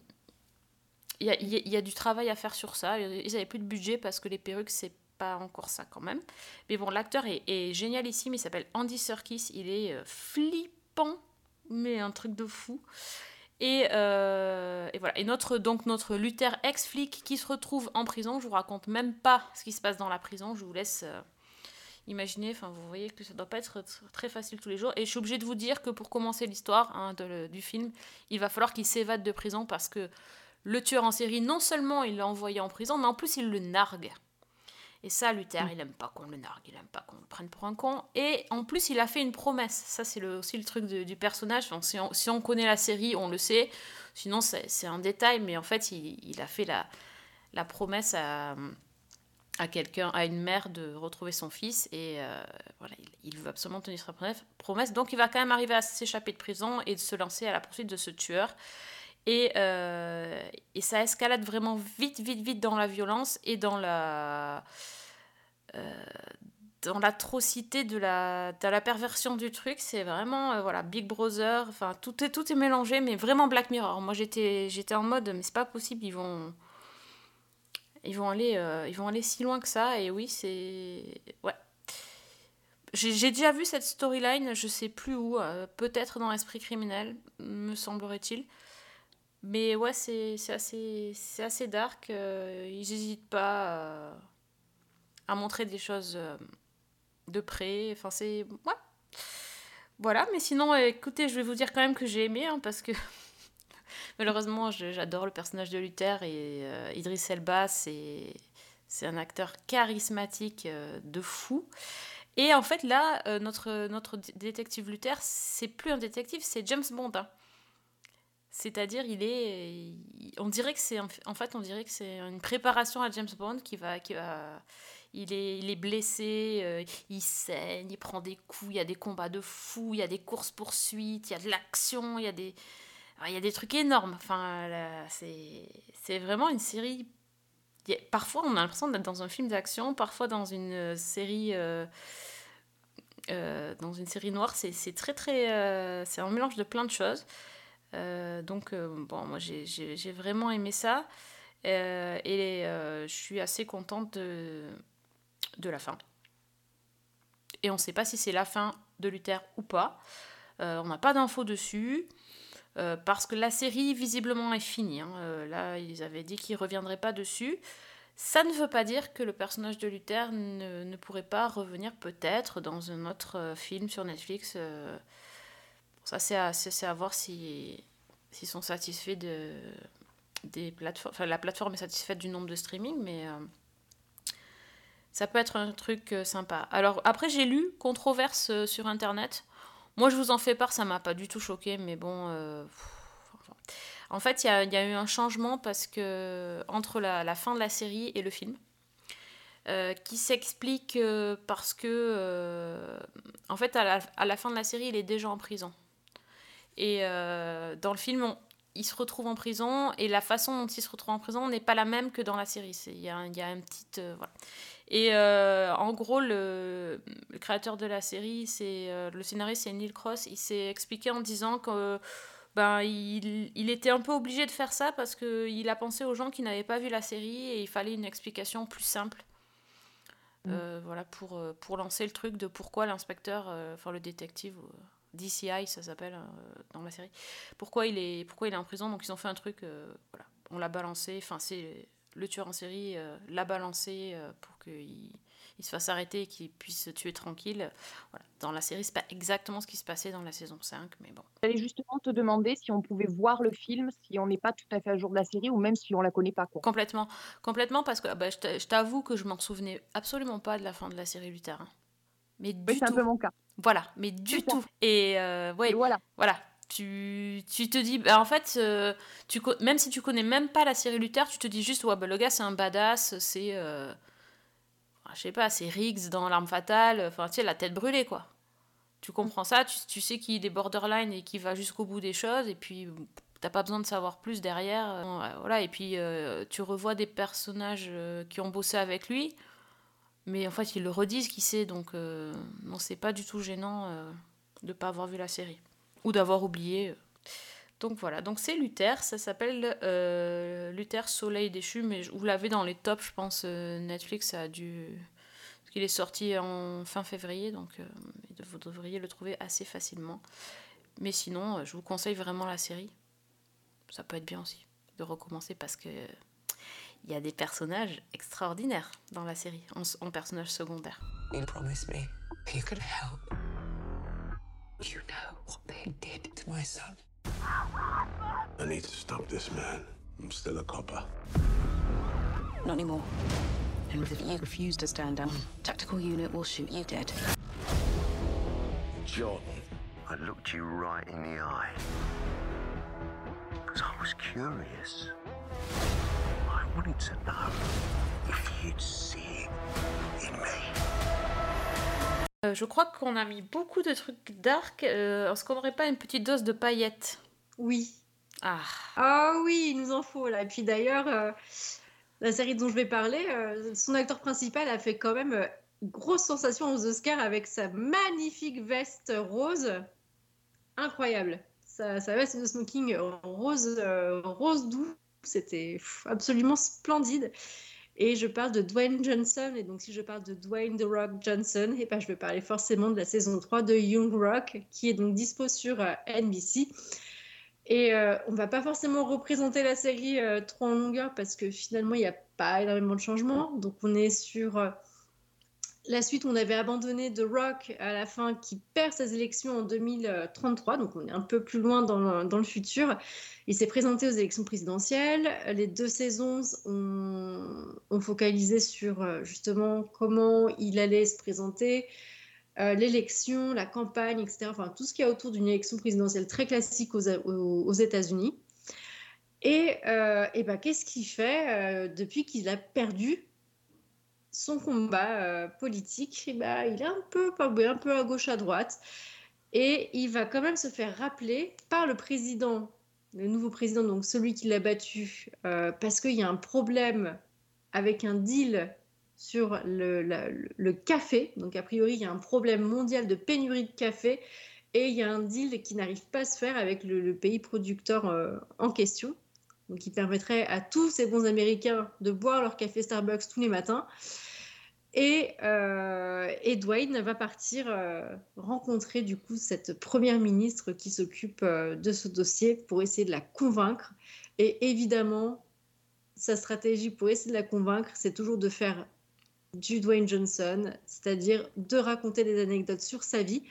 y, a, du travail à faire sur ça. Ils n'avaient plus de budget parce que les perruques, c'est pas encore ça quand même. Mais bon, l'acteur est, est génial ici, mais il s'appelle Andy Serkis. Il est euh, flippant, mais un truc de fou. Et, euh, et voilà. Et notre, donc, notre Luther ex-flic qui se retrouve en prison, je vous raconte même pas ce qui se passe dans la prison, je vous laisse euh, imaginer. Enfin, vous voyez que ça doit pas être tr- très facile tous les jours. Et je suis obligée de vous dire que pour commencer l'histoire hein, du film, il va falloir qu'il s'évade de prison parce que le tueur en série, non seulement il l'a envoyé en prison, mais en plus il le nargue. Et ça, Luther, il aime pas qu'on le nargue, il aime pas qu'on le prenne pour un con. Et en plus, il a fait une promesse. Ça, c'est le- aussi le truc de- du personnage. Enfin, si, on, si on connaît la série, on le sait. Sinon, c'est c'est un détail, mais en fait, il, il a fait la, la promesse à, à quelqu'un, à une mère de retrouver son fils. Et euh, voilà, il, il veut absolument tenir sa promesse- promesse. Donc, il va quand même arriver à s'échapper de prison et de se lancer à la poursuite de ce tueur. Et, euh, et ça escalade vraiment vite, vite, vite dans la violence et dans la. euh, dans l'atrocité de la, de la perversion du truc. C'est vraiment. euh, voilà, Big Brother. Enfin, tout est, tout est mélangé, mais vraiment Black Mirror. Moi, j'étais j'étais en mode, mais c'est pas possible, ils vont. Ils vont, aller, euh, ils vont aller si loin que ça, et oui, c'est. Ouais. J'ai déjà vu cette storyline, je sais plus où, peut-être dans Esprit criminel, me semblerait-il. Mais ouais, c'est assez, assez dark. euh, ils n'hésitent pas à, à montrer des choses euh, de près. Enfin, c'est. Ouais. Voilà, mais sinon, euh, écoutez, je vais vous dire quand même que j'ai aimé, hein, parce que malheureusement, j'adore le personnage de Luther et euh, Idriss Elba, c'est un acteur charismatique euh, de fou. Et en fait, là, euh, notre, notre dé- détective Luther, c'est plus un détective, c'est James Bond. hein. C'est-à-dire, il est, on dirait que c'est, en fait, on dirait que c'est une préparation à James Bond qui va, qui va, il est, il est blessé, euh, il saigne, il prend des coups, il y a des combats de fou, il y a des courses poursuites, il y a de l'action, il y a des, il y a des trucs énormes. Enfin, c'est, c'est vraiment une série. parfois, on a l'impression d'être dans un film d'action, parfois dans une euh, série. euh, dans une série noire, c'est très très. c'est un mélange de plein de choses. Euh, donc, euh, bon, moi j'ai- vraiment aimé ça. Euh, et je suis assez contente de, la fin. Et on ne sait pas si c'est la fin de Luther ou pas. On n'a pas d'infos dessus. parce que la série visiblement est finie. hein. Là, ils avaient dit qu'ils ne reviendraient pas dessus. Ça ne veut pas dire que le personnage de Luther ne, pourrait pas revenir peut-être dans un autre film sur Netflix. Ça, c'est à, voir si- s'ils sont satisfaits de, des plateformes. Enfin, la plateforme est satisfaite du nombre de streaming, mais euh, ça peut être un truc euh, sympa. Alors, après, j'ai lu controverse euh, sur Internet. Moi, je vous en fais part, ça m'a pas du tout choqué, mais bon. En fait, il y a, eu un changement parce que entre la, fin de la série et le film, qui s'explique parce que, en fait, à la fin de la série, il est déjà en prison. Et euh, dans le film, on- il se retrouve en prison et la façon dont il se retrouve en prison n'est pas la même que dans la série. Il y a, y a un petit. euh, voilà. Et euh, en gros, le, le créateur de la série, c'est euh, le scénariste, c'est Neil Cross. Il s'est expliqué en disant que ben, il, il était un peu obligé de faire ça parce qu'il a pensé aux gens qui n'avaient pas vu la série et il fallait une explication plus simple. Euh, voilà, pour, pour lancer le truc de pourquoi l'inspecteur, enfin le détective, DCI, ça s'appelle euh, dans la série. Pourquoi il, est, pourquoi il est en prison? Donc ils ont fait un truc, euh, voilà, on l'a balancé, enfin c'est le tueur en série euh, l'a balancé pour qu'il il se fasse arrêter et qu'il puisse se tuer tranquille. Voilà. Dans la série, c'est pas exactement ce qui se passait dans la saison 5, mais bon. J'allais justement te demander si on pouvait voir le film, si on n'est pas tout à fait à jour de la série ou même si on la connaît pas. Quoi. Complètement, complètement parce que bah, je t'a- je t'avoue que je m'en souvenais absolument pas de la fin de la série Luther. hein. Mais du Oui, c'est un tout. peu mon cas. Voilà, mais du tout. Et euh, ouais, Et voilà. voilà. Tu, tu te dis, bah, en fait, euh, tu, même si tu connais même pas la série Luther, tu te dis juste, ouais, bah, le gars c'est un badass, c'est. euh, je sais pas, c'est Riggs dans L'arme fatale, enfin, tu sais, la tête brûlée, quoi. Tu comprends ça, tu, tu sais qu'il est borderline et qu'il va jusqu'au bout des choses, et puis t'as pas besoin de savoir plus derrière. voilà, et puis euh, tu revois des personnages qui ont bossé avec lui, mais en fait, ils le redisent qui c'est, donc euh, non, c'est pas du tout gênant euh, de pas avoir vu la série ou d'avoir oublié. Donc voilà, donc c'est Luther, ça s'appelle euh, Luther Soleil déchu, mais vous l'avez dans les tops, je pense. euh, Netflix ça a dû. Parce qu'il est sorti en fin février, donc euh, vous devriez le trouver assez facilement. Mais sinon, euh, je vous conseille vraiment la série. Ça peut être bien aussi de recommencer parce que il y a des personnages extraordinaires dans la série, en, en personnages secondaires. You promised me you could help. You know what they did to my son. I need to stop this man. I'm still a copper. Not anymore. And if you refuse to stand down, tactical unit will shoot you dead. John, I looked you right in the eye. Because I was curious. I wanted to know if you'd see it in me. Euh, je crois qu'on a mis beaucoup de trucs dark. Euh, Est-ce qu'on n'aurait pas une petite dose de paillettes? Oui. Ah. Ah oui, il nous en faut là. Et puis d'ailleurs, euh, la série dont je vais parler, euh, son acteur principal a fait quand même euh, grosse sensation aux Oscars avec sa magnifique veste rose. Incroyable. Sa, sa veste de smoking rose, euh, rose doux, c'était absolument splendide. Et je parle de Dwayne Johnson. Et donc, si je parle de Dwayne The Rock Johnson, et ben, je vais parler forcément de la saison 3 de Young Rock, qui est donc dispo sur euh, NBC. Et euh, on va pas forcément représenter la série euh, trop en longueur parce que finalement, il n'y a pas énormément de changements. Donc, on est sur euh, la suite. On avait abandonné The Rock à la fin qui perd ses élections en 2033. Donc, on est un peu plus loin dans le, dans le futur. Il s'est présenté aux élections présidentielles. Les deux saisons ont, focalisé sur euh, justement comment il allait se présenter, euh, l'élection, la campagne, etc. Enfin, tout ce qu'il y a autour d'une élection présidentielle très classique aux, États-Unis. Et, euh, et ben, qu'est-ce qu'il fait depuis qu'il a perdu son combat euh, politique Eh ben, Il est un peu, un peu à gauche, à droite. Et il va quand même se faire rappeler par le président, le nouveau président, donc celui qui l'a battu, euh, parce qu'il y a un problème avec un deal sur le, le café. Donc, a priori, il y a un problème mondial de pénurie de café et il y a un deal qui n'arrive pas à se faire avec le, le pays producteur euh, en question. Qui permettrait à tous ces bons Américains de boire leur café Starbucks tous les matins. Et, euh, Dwayne va partir euh, rencontrer du coup cette première ministre qui s'occupe euh, de ce dossier pour essayer de la convaincre. Et évidemment, sa stratégie pour essayer de la convaincre, c'est toujours de faire du Dwayne Johnson, c'est-à-dire de raconter des anecdotes sur sa vie.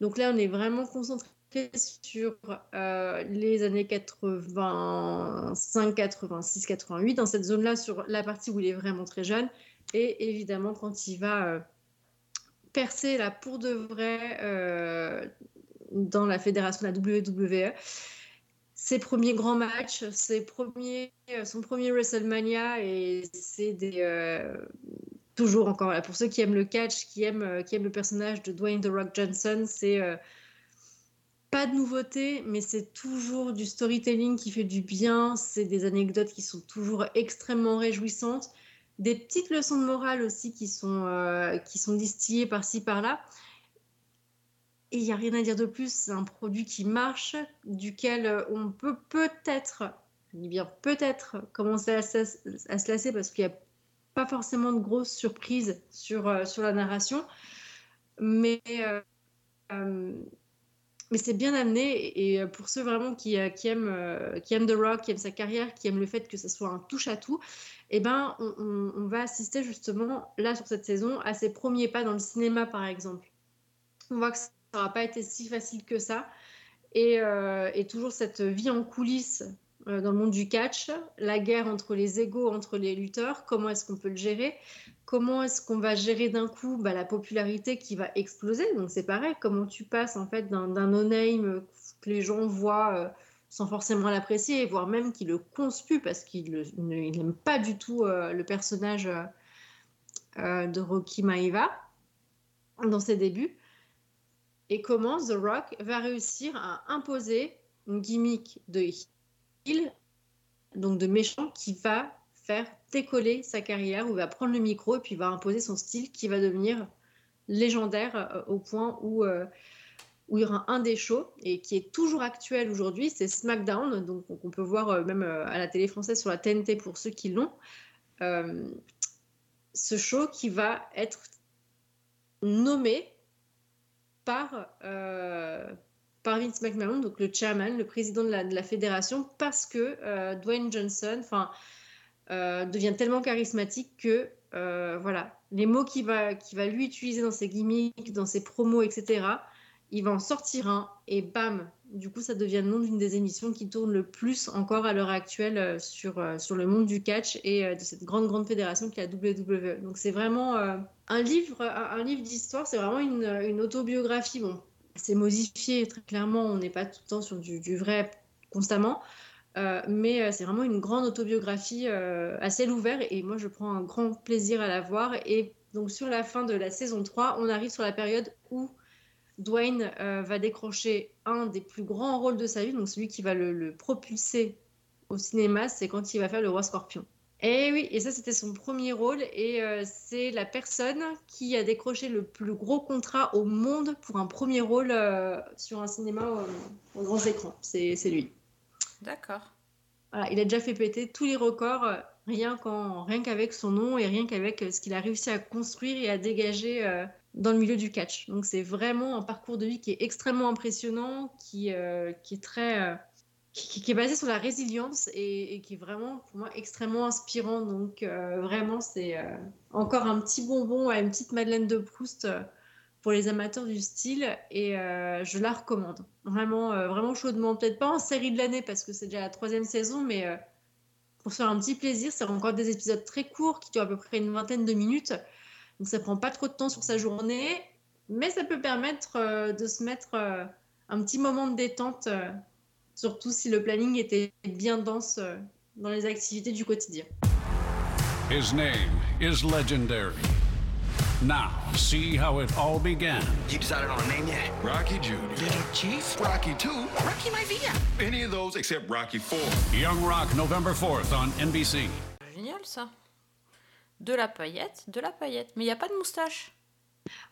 Donc là, on est vraiment concentré sur euh, les années 85, 86, 88, dans cette zone-là, sur la partie où il est vraiment très jeune. Et évidemment, quand il va euh, percer là pour de vrai euh, dans la fédération la WWE, ses premiers grands matchs, ses premiers, son premier WrestleMania, et c'est toujours encore là, pour ceux qui aiment le catch, qui aiment, qui aiment le personnage de Dwayne The Rock Johnson, c'est pas de nouveauté, mais c'est toujours du storytelling qui fait du bien, c'est des anecdotes qui sont toujours extrêmement réjouissantes, des petites leçons de morale aussi qui sont, euh, qui sont distillées par-ci par-là. Et il n'y a rien à dire de plus, c'est un produit qui marche, duquel euh, on peut peut-être, bien peut-être, commencer à, se- à se lasser parce qu'il n'y a pas forcément de grosses surprises sur, euh, sur la narration. Mais mais c'est bien amené. Et, et pour ceux vraiment qui, euh, aiment, euh, qui aiment The Rock, qui aiment sa carrière, qui aiment le fait que ce soit un touche-à-tout, eh ben, on, va assister justement, là, sur cette saison, à ses premiers pas dans le cinéma, par exemple. On voit que ça n'aura pas été si facile que ça. Et, euh, et toujours cette vie en coulisses euh, dans le monde du catch, la guerre entre les égaux, entre les lutteurs, comment est-ce qu'on peut le gérer? Comment est-ce qu'on va gérer d'un coup bah, la popularité qui va exploser? Donc c'est pareil, comment tu passes en fait d'un no-name que les gens voient euh, sans forcément l'apprécier, voire même qu'ils le conspuent parce ils n'aiment pas du tout euh, le personnage de Rocky Maeva dans ses débuts. Et comment The Rock va réussir à imposer une gimmick de donc de méchant, qui va faire décoller sa carrière, où il va prendre le micro et puis va imposer son style qui va devenir légendaire euh, au point où, euh, où il y aura un des shows et qui est toujours actuel aujourd'hui, c'est SmackDown, donc on peut voir euh, même à la télé française sur la TNT pour ceux qui l'ont. Ce show qui va être nommé par, par Vince McMahon, donc le chairman, le président de la, fédération, parce que euh, Dwayne Johnson euh, devient tellement charismatique que euh, voilà, les mots qu'il va, va lui utiliser dans ses gimmicks, dans ses promos, etc., il va en sortir un et bam, du coup ça devient le nom d'une des émissions qui tourne le plus encore à l'heure actuelle sur, sur le monde du catch et de cette grande grande fédération qui est la WWE. Donc c'est vraiment un livre, un livre d'histoire, c'est vraiment une, une autobiographie. Bon, c'est modifié très clairement, on n'est pas tout le temps sur du, vrai constamment. Euh, mais euh, c'est vraiment une grande autobiographie euh, à et moi je prends un grand plaisir à la voir. Et donc sur la fin de la saison 3, on arrive sur la période où Dwayne euh, va décrocher un des plus grands rôles de sa vie, donc celui qui va le propulser au cinéma, c'est quand il va faire le roi scorpion. Et oui, et ça c'était son premier rôle, et euh, c'est la personne qui a décroché le plus gros contrat au monde pour un premier rôle euh, sur un cinéma au, au grand écran. C'est lui. D'accord. Voilà, il a déjà fait péter tous les records, euh, rien qu'avec son nom et rien qu'avec euh, ce qu'il a réussi à construire et à dégager euh, dans le milieu du catch. Donc c'est vraiment un parcours de vie qui est extrêmement impressionnant, qui, euh, qui est très, euh, qui, est basé sur la résilience et, qui est vraiment pour moi extrêmement inspirant. Donc euh, vraiment c'est euh, encore un petit bonbon à une petite Madeleine de Proust. euh, pour les amateurs du style et je la recommande vraiment vraiment chaudement peut-être pas en série de l'année parce que c'est déjà la troisième saison mais pour se faire un petit plaisir c'est encore des épisodes très courts qui durent à peu près une vingtaine de minutes donc ça prend pas trop de temps sur sa journée mais ça peut permettre de se mettre un petit moment de détente surtout si le planning était bien dense euh, dans les activités du quotidien His name is legendary. Now, see how it all began. You decided on a name yet? Rocky Jr. Little Chief? Rocky 2. Rocky might be up. Any of those except Rocky 4. Young Rock, November 4th on NBC. Génial ça. De la paillette, de la paillette. Mais il n'y a pas de moustache.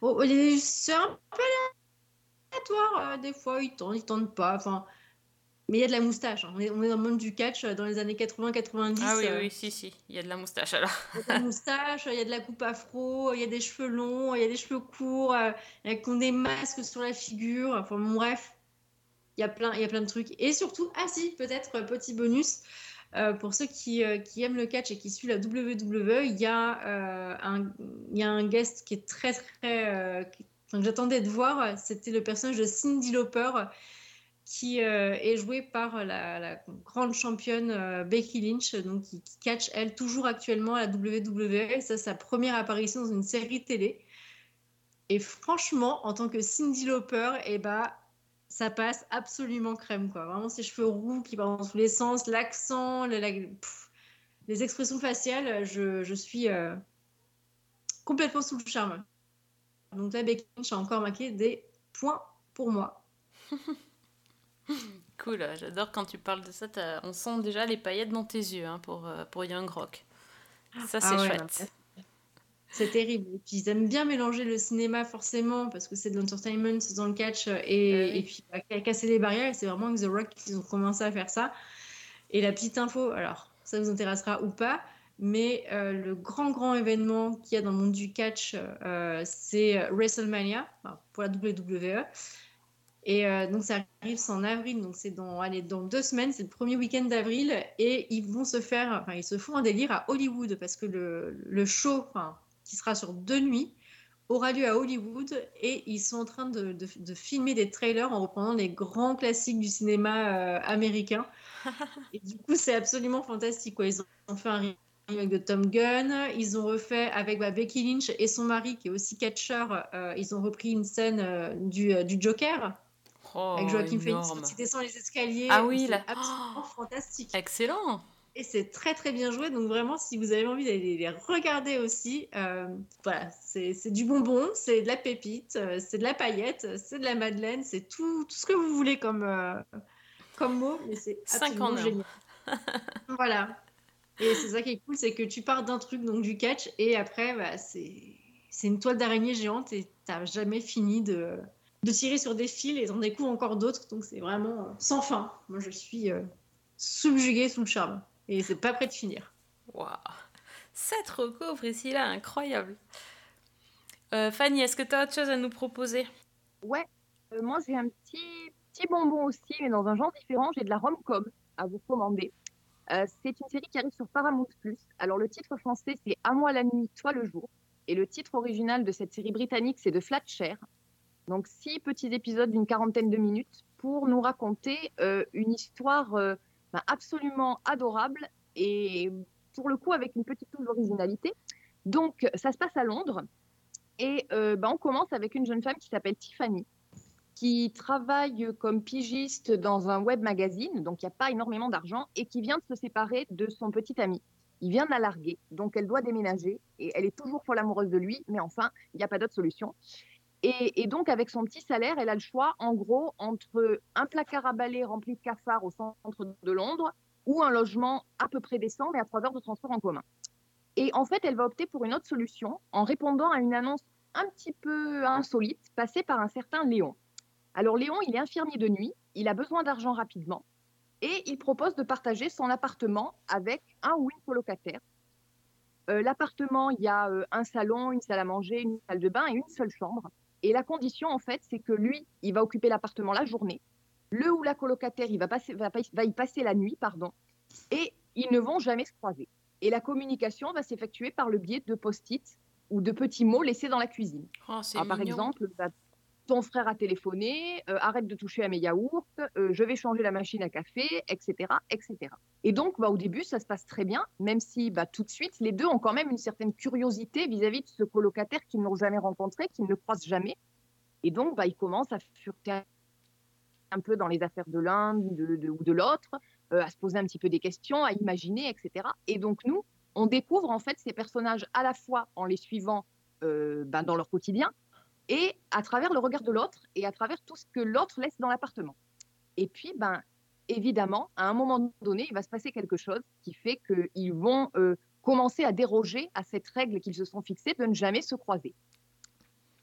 Oh, il est- c'est un peu aléatoire. euh, des fois, il tente, il tente pas. Enfin, mais il y a de la moustache. hein. On, est, on est dans le monde du catch euh, dans les années 80-90. Ah oui, euh, oui, si, si. Il y a de la moustache alors. Il y a de la moustache, il y a de la coupe afro, il y a des cheveux longs, il y a des cheveux courts, il y a qui ont des masques sur la figure. Enfin, bon, bref, il y a plein, il y a plein de trucs. Et surtout, ah si, peut-être euh, petit bonus. euh, pour ceux qui, euh, qui aiment le catch et qui suivent la WWE, il y, a, un, il y a un guest qui est très très. qui- enfin, que j'attendais de voir. C'était le personnage de Cindy Lauper qui euh, est jouée par la, grande championne euh, Becky Lynch, donc qui, qui catch elle toujours actuellement à la WWE. Ça, sa première apparition dans une série télé. Et franchement, en tant que Cindy Lauper, et bah, ça passe absolument crème quoi. Vraiment ses cheveux roux qui partent dans tous les sens, l'accent, les expressions faciales, je, je suis euh, complètement sous le charme. Donc là, Becky Lynch a encore marqué des points pour moi. Cool, j'adore quand tu parles de ça. On sent déjà les paillettes dans tes yeux hein, pour, euh, pour Young Rock. Ça, c'est Ah ouais, chouette. C'est terrible. Et puis ils aiment bien mélanger le cinéma forcément parce que c'est de l'entertainment dans le catch euh, et, et puis bah, ca- casser les barrières. C'est vraiment avec The Rock qu'ils ont commencé à faire ça. Et la petite info, alors ça vous intéressera ou pas, mais euh, le grand grand événement qu'il y a dans le monde du catch, euh, c'est WrestleMania pour la WWE. Et euh, donc ça arrive en avril, donc c'est dans, allez, dans deux semaines, c'est le premier week-end d'avril, et ils vont se faire, enfin ils se font un délire à Hollywood parce que le, le show, enfin, qui sera sur deux nuits, aura lieu à Hollywood et ils sont en train de, de- de filmer des trailers en reprenant les grands classiques du cinéma euh, américain. Et du coup, c'est absolument fantastique. Quoi. Ils ont, fait un remake de Tom Gunn, ils ont refait avec bah, Becky Lynch et son mari qui est aussi catcheur, euh, ils ont repris une scène euh, du, euh, du Joker. Oh, avec Joaquin Phoenix quand il descend les escaliers. Ah oui, c'est là. absolument fantastique. Excellent. Et c'est très très bien joué. Donc vraiment, si vous avez envie d'aller les regarder aussi, euh, voilà, c'est du bonbon, c'est de la pépite, euh, c'est de la paillette, c'est de la madeleine, c'est tout, tout ce que vous voulez comme, euh, comme mot, mais c'est absolument génial. voilà. Et c'est ça qui est cool, c'est que tu pars d'un truc, donc du catch, et après, bah, c'est c'est une toile d'araignée géante et t'as jamais fini de, de tirer sur des fils et t'en découvres encore d'autres. Donc c'est vraiment euh, sans fin. Moi, je suis euh, subjuguée sous le charme. Et c'est pas prêt de finir. Waouh. Cette reco, Priscilla, incroyable. Euh, Fanny, est-ce que tu as autre chose à nous proposer? Ouais, euh, moi j'ai un petit, petit bonbon aussi, mais dans un genre différent. J'ai de la rom-com à vous recommander. Euh, c'est une série qui arrive sur Paramount+. Alors le titre français c'est À moi la nuit, toi le jour. Et le titre original de cette série britannique c'est de Flatshare. Donc six petits épisodes d'une quarantaine de minutes pour nous raconter euh, une histoire euh, ben, absolument adorable et pour le coup avec une petite touche d'originalité. Donc ça se passe à Londres et euh, ben, on commence avec une jeune femme qui s'appelle Tiffany qui travaille comme pigiste dans un web magazine, donc il n'y a pas énormément d'argent, et qui vient de se séparer de son petit ami. Il vient de la larguer, donc elle doit déménager, et elle est toujours folle amoureuse de lui, mais enfin, il n'y a pas d'autre solution. Et, donc, avec son petit salaire, elle a le choix, en gros, entre un placard à balai rempli de cafards au centre de Londres, ou un logement à peu près décent, mais à trois heures de transport en commun. Et en fait, elle va opter pour une autre solution en répondant à une annonce un petit peu insolite passée par un certain Léon. Alors Léon, il est infirmier de nuit, il a besoin d'argent rapidement et il propose de partager son appartement avec un ou une colocataire. Euh, L'appartement, il y a euh, un salon, une salle à manger, une salle de bain et une seule chambre. Et la condition, en fait, c'est que lui, il va occuper l'appartement la journée. Le ou la colocataire, il va, passer, va, pas- va y passer la nuit, pardon. Et ils ne vont jamais se croiser. Et la communication va s'effectuer par le biais de post-it ou de petits mots laissés dans la cuisine. Oh, Alors, par exemple, bah, ton frère a téléphoné, euh, arrête de toucher à mes yaourts, euh, je vais changer la machine à café, etc. etc. Et donc, bah, au début, ça se passe très bien, même si bah, tout de suite, les deux ont quand même une certaine curiosité vis-à-vis de ce colocataire qu'ils n'ont jamais rencontré, qu'ils ne croisent jamais. Et donc, bah, ils commencent à fureter un peu dans les affaires de l'un ou de l'autre, euh, à se poser un petit peu des questions, à imaginer, etc. Et donc, nous, on découvre en fait ces personnages à la fois en les suivant dans leur quotidien, et à travers le regard de l'autre et à travers tout ce que l'autre laisse dans l'appartement. Et puis, ben, évidemment, à un moment donné, il va se passer quelque chose qui fait qu'ils vont euh, commencer à déroger à cette règle qu'ils se sont fixée de ne jamais se croiser.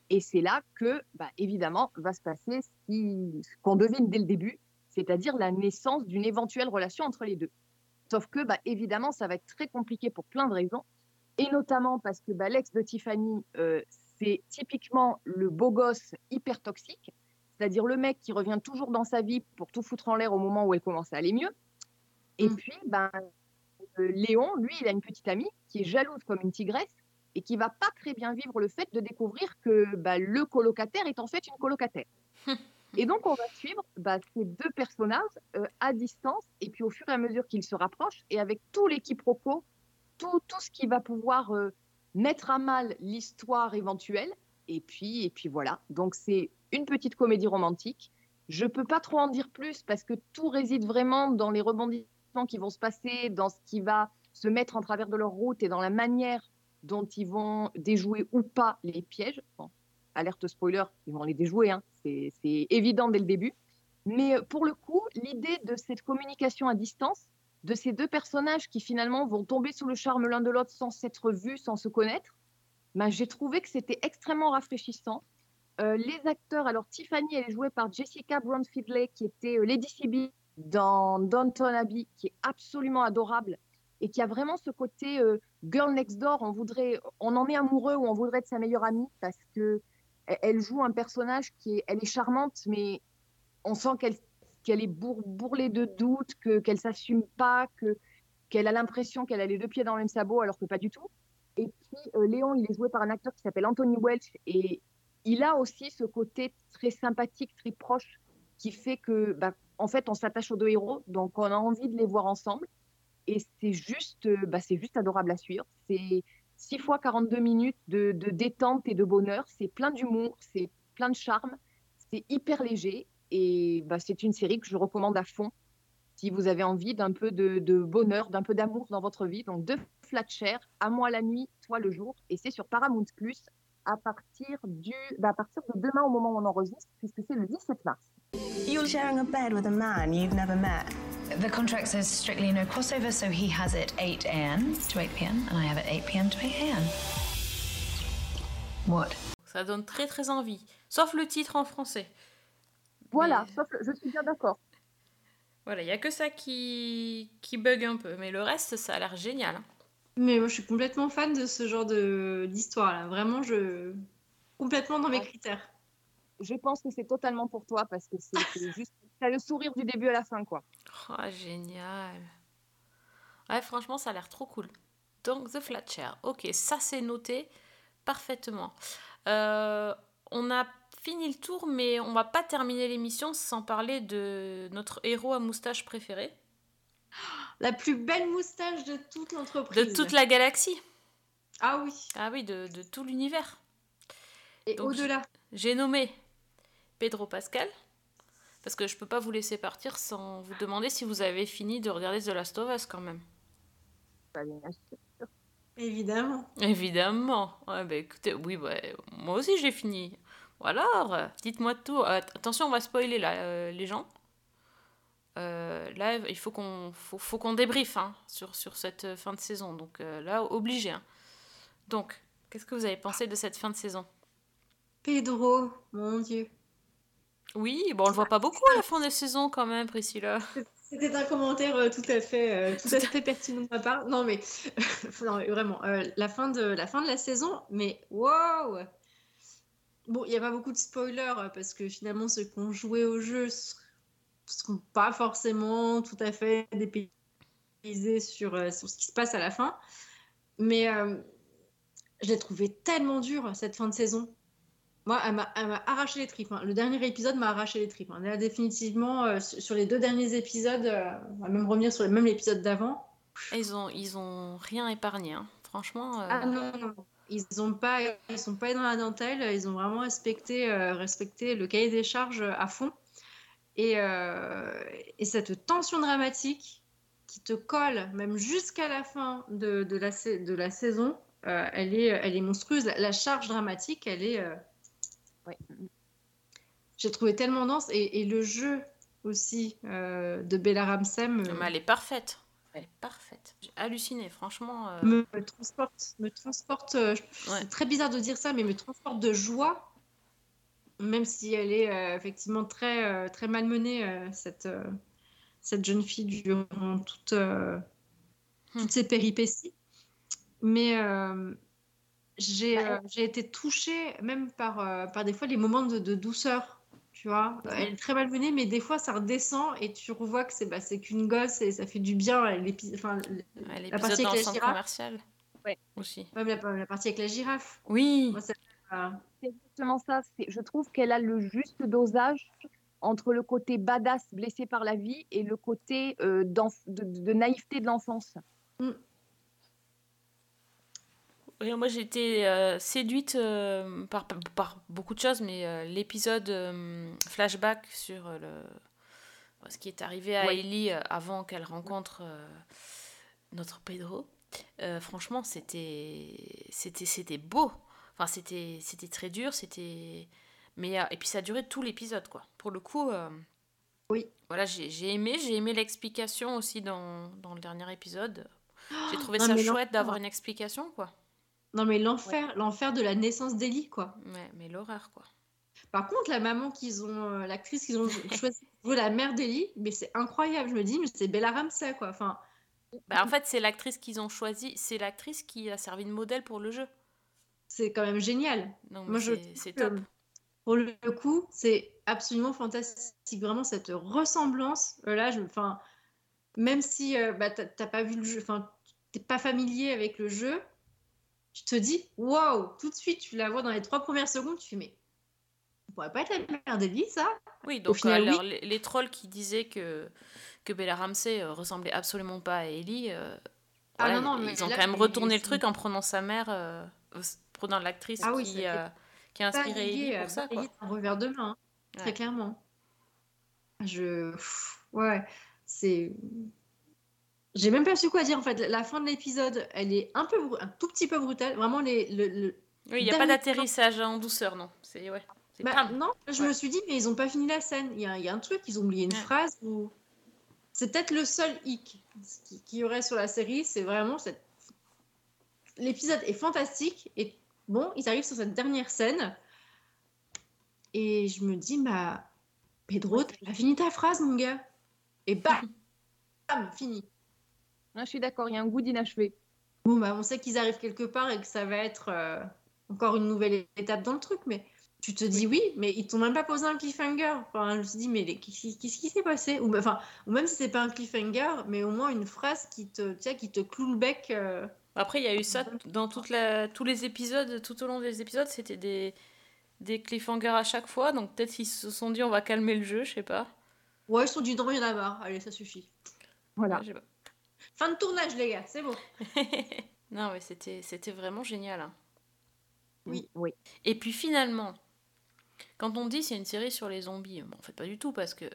Et c'est là que, bah, évidemment, va se passer ce qu'on devine dès le début, c'est-à-dire la naissance d'une éventuelle relation entre les deux. Sauf que, bah, évidemment, ça va être très compliqué pour plein de raisons, et notamment parce que bah, l'ex de Tiffany, euh, c'est typiquement le beau gosse hyper toxique, c'est-à-dire le mec qui revient toujours dans sa vie pour tout foutre en l'air au moment où elle commence à aller mieux. Et puis, ben, euh, Léon, lui, il a une petite amie qui est jalouse comme une tigresse et qui va pas très bien vivre le fait de découvrir que bah, le colocataire est en fait une colocataire. Et donc, on va suivre bah, ces deux personnages euh, à distance, et puis au fur et à mesure qu'ils se rapprochent, et avec tout les quiproquos, tout, tout ce qui va pouvoir euh, mettre à mal l'histoire éventuelle. Et puis, et puis voilà. Donc, c'est une petite comédie romantique. Je peux pas trop en dire plus parce que tout réside vraiment dans les rebondissements qui vont se passer, dans ce qui va se mettre en travers de leur route et dans la manière dont ils vont déjouer ou pas les pièges. Alerte spoiler, ils vont les déjouer, hein. c'est évident dès le début. Mais pour le coup, l'idée de cette communication à distance, de ces deux personnages qui finalement vont tomber sous le charme l'un de l'autre sans s'être vus, sans se connaître, ben, j'ai trouvé que c'était extrêmement rafraîchissant. Euh, les acteurs, alors Tiffany, elle est jouée par Jessica Brown Fidley, qui était euh, Lady Sibyl dans Downton Abbey, qui est absolument adorable et qui a vraiment ce côté euh, girl next door. On voudrait, on en est amoureux ou on voudrait être sa meilleure amie parce que elle- elle joue un personnage qui est, elle est charmante, mais on sent qu'elle qu'elle est bour- bourrelée de doutes, que qu'elle s'assume pas, que qu'elle a l'impression qu'elle a les deux pieds dans le même sabot, alors que pas du tout. Et puis euh, Léon, il est joué par un acteur qui s'appelle Anthony Welch et il a aussi ce côté très sympathique, très proche, qui fait que, bah, en fait, on s'attache aux deux héros, donc on a envie de les voir ensemble. Et c'est juste, euh, bah, juste adorable à suivre. C'est 6 fois 42 minutes de détente et de bonheur. C'est plein d'humour, c'est plein de charme, c'est hyper léger. Et bah, c'est une série que je recommande à fond si vous avez envie d'un peu de, de bonheur, d'un peu d'amour dans votre vie. Donc, de flat share, à moi la nuit, toi le jour. Et c'est sur Paramount Plus à partir, du, bah, à partir de demain au moment où on enregistre, puisque c'est le 17 mars. You're sharing a bed with a man you've never met. The contract says strictly no crossover, so he has it 8 a.m. to 8 p.m. and I have it 8 p.m. to 8 a.m. What? Ça donne très très envie. Sauf le titre en français. Voilà, sauf le- je suis bien d'accord. Voilà, il n'y a que ça qui, qui bug un peu. Mais le reste, ça a l'air génial. hein. Mais moi, je suis complètement fan de ce genre de d'histoire là. Vraiment, je complètement dans mes critères. Je pense que c'est totalement pour toi parce que c'est c'est juste, t'as le sourire du début à la fin, quoi. Oh, génial. Ouais, franchement, ça a l'air trop cool. Donc, The Flat Chair. Ok, ça c'est noté parfaitement. Euh, on a fini le tour, mais on va pas terminer l'émission sans parler de notre héros à moustache préféré. La plus belle moustache de toute l'entreprise. De toute la galaxie. Ah oui. Ah oui, de, de tout l'univers. Et au-delà. J'ai nommé Pedro Pascal. Parce que je peux pas vous laisser partir sans vous demander si vous avez fini de regarder The Last of Us quand même. Bah, bien sûr. Évidemment. Évidemment. Ouais, bah, écoutez, oui, bah, moi aussi j'ai fini. Ou alors, euh, dites-moi tout. Euh, attention, on va spoiler là, euh, les gens. Euh, là, il faut qu'on faut, faut qu'on débriefe hein, sur, sur cette fin de saison. Donc là, obligé. hein. Donc, qu'est-ce que vous avez pensé de cette fin de saison? Pedro, mon Dieu. Oui, bon, on le voit pas beaucoup à la fin de saison quand même, Priscilla. C'était un commentaire euh, tout à fait, euh, tout à fait pertinent de ma part. Non mais, non, mais vraiment, euh, la fin de la fin de la saison, mais wow. Bon, il n'y a pas beaucoup de spoilers euh, parce que finalement ceux qui ont joué au jeu ne seront pas forcément tout à fait dépaysés sur, euh, sur ce qui se passe à la fin. Mais euh, je l'ai trouvé tellement dur cette fin de saison. Moi, elle m'a arraché les tripes. hein. Le dernier épisode m'a arraché les tripes. hein. Là, définitivement, euh, sur les deux derniers épisodes, euh, on va même revenir sur le même l'épisode d'avant. Ils ont, ils ont rien épargné, hein. franchement. Ah non, non, non. Ils ont pas, ils sont pas dans la dentelle. Ils ont vraiment respecté, euh, respecté le cahier des charges à fond. Et, euh, et cette tension dramatique qui te colle même jusqu'à la fin de, de la, sa- de la saison, euh, elle, est, elle est monstrueuse. La, la charge dramatique, elle est. euh, J'ai trouvé tellement dense. Et, et le jeu aussi euh, de Bella mais elle est parfaite. Elle est parfaite. J'ai halluciné, franchement. euh, me, me transporte. Me transporte euh, C'est très bizarre de dire ça, mais me transporte de joie. Même si elle est euh, effectivement très, très malmenée, cette, cette jeune fille, durant toute, toutes ses péripéties. Mais j'ai j'ai été touchée même par, par des fois les moments de, de douceur. Tu vois, elle est très malmenée, mais des fois ça redescend et tu revois que c'est bah, c'est qu'une gosse et ça fait du bien. Enfin, ouais, la partie avec la girafe. commercial. Ouais. Aussi. La, la partie avec la girafe. Oui. Euh, C'est exactement ça. Je trouve qu'elle a le juste dosage entre le côté badass blessé par la vie et le côté euh, de, de naïveté de l'enfance. Oui, moi j'ai été euh, séduite euh, par, par beaucoup de choses, mais euh, l'épisode flashback sur le, ce qui est arrivé à Ouais. Ellie avant qu'elle rencontre notre Pedro, franchement c'était beau. Enfin c'était c'était très dur, c'était mais et puis ça a duré tout l'épisode quoi. Pour le coup. oui. Voilà, j'ai j'ai aimé, j'ai aimé l'explication aussi dans, dans le dernier épisode. J'ai trouvé ça chouette d'avoir une explication quoi. Non, mais l'enfer, l'enfer de la naissance d'Ellie, quoi. Ouais, mais l'horreur, quoi. Par contre, la maman qu'ils ont, euh, l'actrice qu'ils ont choisi pour la mère d'Ellie, mais c'est incroyable. Je me dis, mais c'est Bella Ramsey, quoi. Enfin, Bah, en fait, c'est l'actrice qu'ils ont choisie, c'est l'actrice qui a servi de modèle pour le jeu. c'est quand même génial. Moi, je c'est- top. pour le coup, c'est absolument fantastique. Vraiment, cette ressemblance. euh, là, je, enfin, même si euh, bah, t'as t'as pas vu le jeu, enfin, t'es pas familier avec le jeu, tu te dis, waouh, tout de suite, tu la vois dans les trois premières secondes, tu fais, mais ça pourrait pas être la mère d'Ellie, ça Oui, donc final, alors, oui. les, les trolls qui disaient que, que Bella Ramsey euh, ressemblait absolument pas à Ellie, euh, Ah voilà, non, non, ils ont là, quand même retourné le truc en prenant sa mère, euh, prenant l'actrice Ah oui, qui, euh, a inspiré Ellie pour ça. Quoi. d'un revers de main, hein, Ouais. très clairement. Je. pff, Ouais, c'est. J'ai même pas su quoi dire en fait. La fin de l'épisode, elle est un peu, un tout petit peu brutale. Vraiment, les, le, le- Oui, il n'y a pas d'atterrissage en douceur, non. C'est ouais. Bah, non, je Ouais. me suis dit, mais ils ont pas fini la scène. Il y y a un truc, ils ont oublié une phrase. Ou... C'est peut-être le seul hic qui- qu'il y aurait sur la série. C'est vraiment cette. L'épisode est fantastique. Et bon, ils arrivent sur cette dernière scène. Et je me dis, bah, Pedro, t'as fini ta phrase, mon gars. Et bam, bam, fini. Non, je suis d'accord, il y a un goût d'inachevé. Bon, bah, on sait qu'ils arrivent quelque part et que ça va être euh, encore une nouvelle étape dans le truc, mais tu te dis oui, mais ils t'ont même pas posé un cliffhanger. Enfin, je me suis dit, mais qu'est-ce qui s'est passé? Ou, enfin, ou même si c'est pas un cliffhanger, mais au moins une phrase qui te, tiens, qui te cloue le bec. euh. Après, il y a eu ça dans toute la, tous les épisodes, tout au long des épisodes, c'était des, des cliffhangers à chaque fois. Donc peut-être qu'ils se sont dit on va calmer le jeu, je sais pas. Ouais, ils se sont dit non, il y en a marre. Allez, ça suffit. Voilà. Fin de tournage, les gars, c'est bon. Non, mais c'était c'était vraiment génial. hein. Oui. Oui. Et puis finalement, quand on dit c'est une série sur les zombies, bon, en fait pas du tout parce que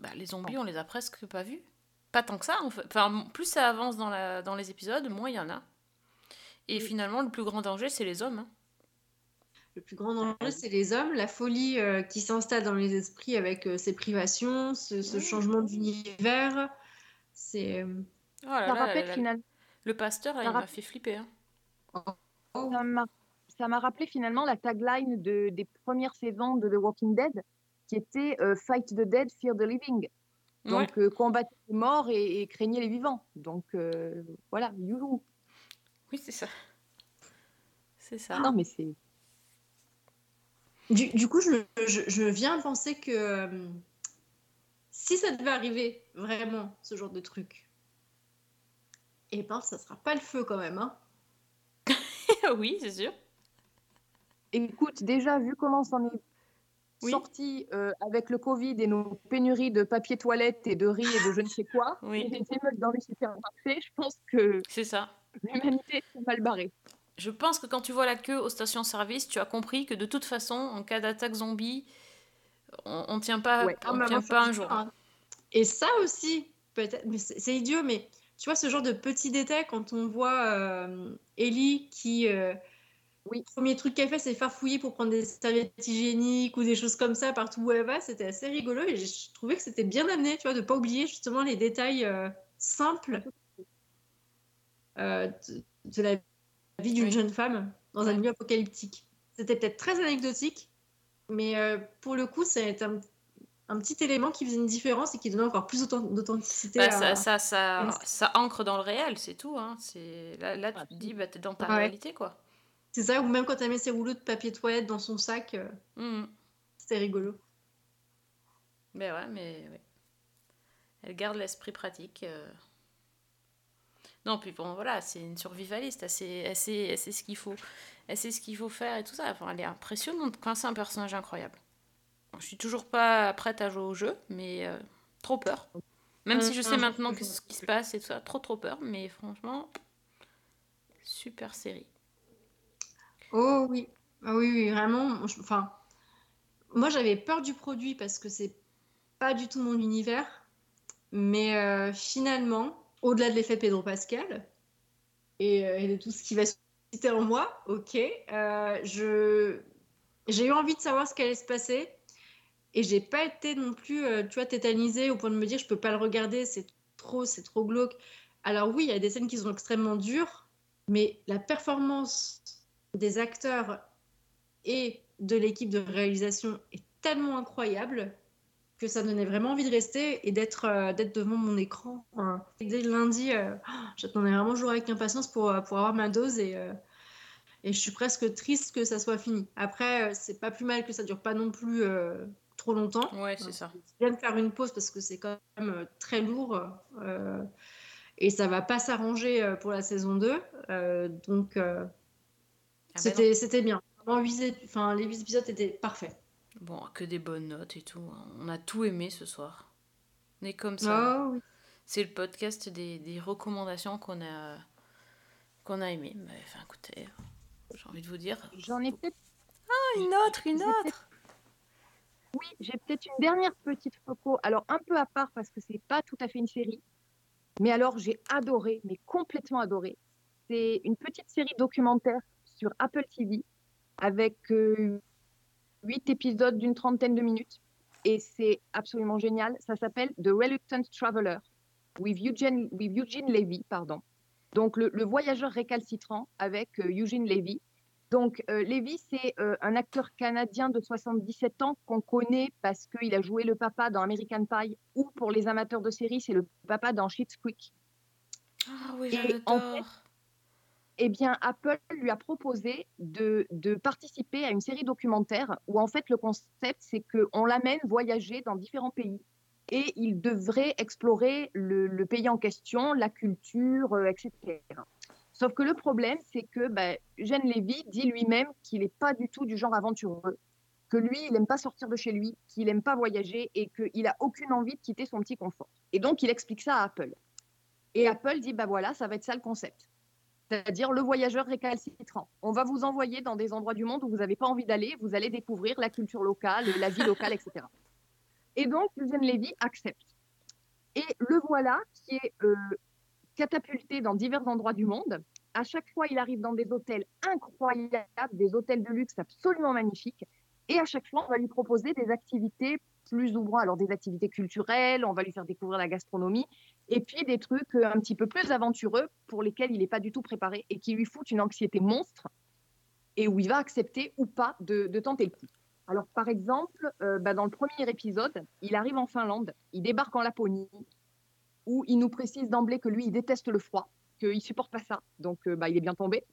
bah, les zombies on les a presque pas vus. Pas tant que ça en fait. Enfin, plus ça avance dans, la, dans les épisodes, moins il y en a. Et finalement, le plus grand danger c'est les hommes. hein. Le plus grand danger, c'est les hommes, la folie euh, qui s'installe dans les esprits avec euh, ces privations, ce, ce changement d'univers. C'est. euh, Oh là rappelle finalement- Le pasteur, là, Ça il m'a fait flipper. hein. Ça m'a- Ça m'a rappelé finalement la tagline de, des premières saisons de The Walking Dead, qui était euh, Fight the Dead, Fear the Living. Donc, euh, combattre les morts et, et craignez les vivants. Donc, euh, voilà, youhou. Oui, c'est ça. C'est ça. Non, mais c'est. Du, du coup, je, je, je viens penser que euh, si ça devait arriver vraiment, ce genre de truc, eh ben, ça sera pas le feu quand même. Hein. oui, c'est sûr. Écoute, déjà, vu comment s'en est sorti euh, avec le Covid et nos pénuries de papier toilette et de riz et de je ne sais quoi, Oui. et des émeutes dans les supermarchés, je pense que C'est ça. l'humanité est mal barrée. Je pense que quand tu vois la queue aux stations-service, tu as compris que de toute façon, en cas d'attaque zombie, on, on tient pas, Ouais. Ah, on bah, tient pas je un suis jour. hein. Et ça aussi, peut-être, mais c'est c'est idiot, mais tu vois ce genre de petits détails quand on voit euh, Ellie qui, euh, oui, premier truc qu'elle fait, c'est faire fouiller pour prendre des serviettes hygiéniques ou des choses comme ça partout où elle va. C'était assez rigolo et je trouvais que c'était bien amené, tu vois, de pas oublier justement les détails euh, simples de, de la vie d'une jeune femme dans un milieu apocalyptique. C'était peut-être très anecdotique, mais pour le coup, c'est un, un petit élément qui faisait une différence et qui donnait encore plus d'authen- d'authenticité. Bah, à- ça, ça, ça, ancre dans le réel, c'est tout. Hein. Là, là, tu te dis, bah, t'es dans ta Ouais. réalité, quoi. C'est ça, ou même quand elle met ses rouleaux de papier toilette dans son sac, euh, Mhm. c'était rigolo. Mais ouais, mais ouais. Elle garde l'esprit pratique. euh. Non, puis bon, voilà, c'est une survivaliste. Elle sait, elle sait, elle sait ce qu'il faut, elle sait ce qu'il faut faire et tout ça. Enfin, elle est impressionnante. Enfin, c'est un personnage incroyable. Je suis toujours pas prête à jouer au jeu, mais euh, trop peur. Même si je sais maintenant que ce qui se passe et tout ça, trop trop peur. Mais franchement, super série. Oh oui, ah oui, oui, vraiment. Enfin, moi j'avais peur du produit parce que c'est pas du tout mon univers, mais euh, finalement, au-delà de l'effet Pedro Pascal et, euh, de tout ce qui va susciter en moi, ok, j'ai eu envie de savoir ce qui allait se passer et j'ai pas été non plus, euh, tu vois, tétanisée au point de me dire je peux pas le regarder, c'est trop, c'est trop glauque. Alors oui, il y a des scènes qui sont extrêmement dures, mais la performance des acteurs et de l'équipe de réalisation est tellement incroyable que ça donnait vraiment envie de rester et d'être euh, devant mon écran. Dès le lundi, euh, oh, j'attendais vraiment jour avec impatience pour, avoir ma dose et, Et je suis presque triste que ça soit fini. Après, c'est pas plus mal que ça dure pas non plus trop longtemps. Ouais, c'est ça. C'est bien de faire une pause parce que c'est quand même euh, très lourd. euh, et ça va pas s'arranger euh, pour la saison 2. euh, donc, euh, Ah bah c'était bien. Vraiment, enfin, les 8 épisodes étaient parfaits. Bon, que des bonnes notes et tout. hein. On a tout aimé ce soir. On est comme ça. Oh, oui. C'est le podcast des, des recommandations qu'on a, qu'on a aimé. Mais enfin, écoutez, j'ai envie de vous dire. J'en ai peut-être. Ah, une autre, une autre. Oui, j'ai peut-être une dernière petite photo. Alors, un peu à part parce que c'est pas tout à fait une série. Mais alors, j'ai adoré, mais complètement adoré. C'est une petite série documentaire sur Apple TV avec euh, huit épisodes d'une trentaine de minutes. Et c'est absolument génial. Ça s'appelle The Reluctant Traveler with Eugene, with Eugene Levy. Pardon. Donc, le, voyageur récalcitrant avec euh, Eugene Levy. Donc, euh, Levy, c'est euh, un acteur canadien de 77 ans qu'on connaît parce qu'il a joué le papa dans American Pie ou pour les amateurs de séries, c'est le papa dans Schitt's Creek. Ah oui, Et j'adore. en fait, eh bien, Apple lui a proposé de, de participer à une série documentaire où, en fait, le concept, c'est qu'on l'amène voyager dans différents pays. Et il devrait explorer le, le pays en question, la culture, euh, etc. Sauf que le problème, c'est que bah, Eugène Lévy dit lui-même qu'il n'est pas du tout du genre aventureux, que lui, il n'aime pas sortir de chez lui, qu'il n'aime pas voyager et qu'il n'a aucune envie de quitter son petit confort. Et donc, il explique ça à Apple. Et Apple dit, bah voilà, ça va être ça le concept. C'est-à-dire le voyageur récalcitrant. On va vous envoyer dans des endroits du monde où vous n'avez pas envie d'aller, vous allez découvrir la culture locale, la vie locale, etc. Et donc, Eugène Lévy accepte. Et le voilà qui est euh, catapulté dans divers endroits du monde. À chaque fois, il arrive dans des hôtels incroyables, des hôtels de luxe absolument magnifiques. Et à chaque fois, on va lui proposer des activités plus ouvrant, alors des activités culturelles, on va lui faire découvrir la gastronomie, et puis des trucs euh, un petit peu plus aventureux pour lesquels il n'est pas du tout préparé et qui lui foutent une anxiété monstre et où il va accepter ou pas de, de tenter le coup. Alors, par exemple, euh, bah, dans le premier épisode, il arrive en Finlande, il débarque en Laponie, où il nous précise d'emblée que lui, il déteste le froid, qu'il supporte pas ça, donc euh, bah, il est bien tombé.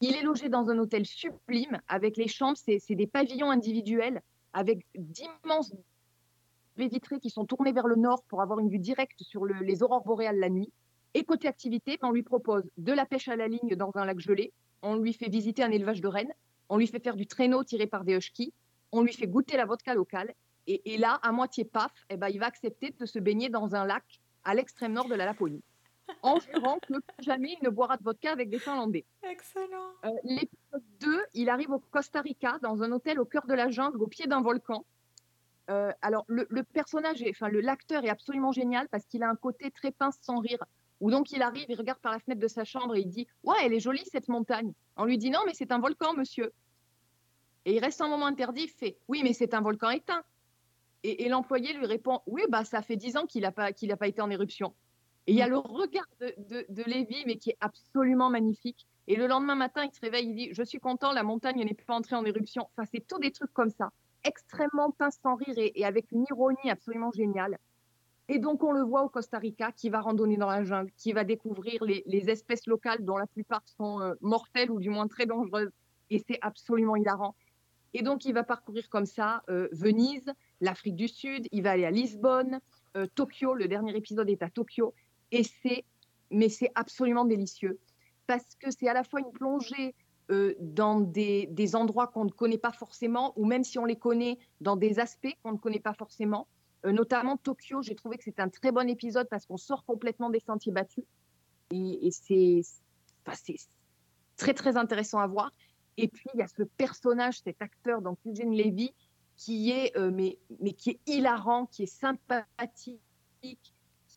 Il est logé dans un hôtel sublime, avec les chambres, c'est des pavillons individuels, avec d'immenses baies vitrées qui sont tournées vers le nord pour avoir une vue directe sur le- les aurores boréales la nuit. Et côté activité, on lui propose de la pêche à la ligne dans un lac gelé, on lui fait visiter un élevage de rennes, on lui fait faire du traîneau tiré par des huskies, on lui fait goûter la vodka locale, et, et là, à moitié paf, eh ben, il va accepter de se baigner dans un lac à l'extrême nord de la Laponie, en jurant que plus jamais il ne boira de vodka avec des Finlandais. Excellent. Euh, L'épisode 2, il arrive au Costa Rica, dans un hôtel au cœur de la jungle, au pied d'un volcan. Euh, alors, le, le personnage, est- enfin, l'acteur est absolument génial parce qu'il a un côté très pince sans rire. Où donc il arrive, il regarde par la fenêtre de sa chambre et il dit Ouais, elle est jolie cette montagne. On lui dit Non, mais c'est un volcan, monsieur. Et il reste un moment interdit, il fait Oui, mais c'est un volcan éteint. Et, et l'employé lui répond Oui, bah, ça fait dix ans qu'il n'a pas, a pas été en éruption. Et il y a le regard de, de, de Lévy, mais qui est absolument magnifique. Et le lendemain matin, il se réveille, il dit Je suis content, la montagne n'est pas entrée en éruption. Enfin, c'est tout des trucs comme ça, extrêmement pince sans rire et, et avec une ironie absolument géniale. Et donc, on le voit au Costa Rica, qui va randonner dans la jungle, qui va découvrir les, les espèces locales, dont la plupart sont euh, mortelles ou du moins très dangereuses. Et c'est absolument hilarant. Et donc, il va parcourir comme ça euh, Venise, l'Afrique du Sud, il va aller à Lisbonne, euh, Tokyo, le dernier épisode est à Tokyo. Et c'est, mais c'est absolument délicieux parce que c'est à la fois une plongée euh, dans des, des endroits qu'on ne connaît pas forcément, ou même si on les connaît, dans des aspects qu'on ne connaît pas forcément. Euh, notamment Tokyo, j'ai trouvé que c'était un très bon épisode parce qu'on sort complètement des sentiers battus. Et, et c'est, enfin, c'est très, très intéressant à voir. Et puis, il y a ce personnage, cet acteur, donc Eugene Levy, qui est, euh, mais, mais qui est hilarant, qui est sympathique,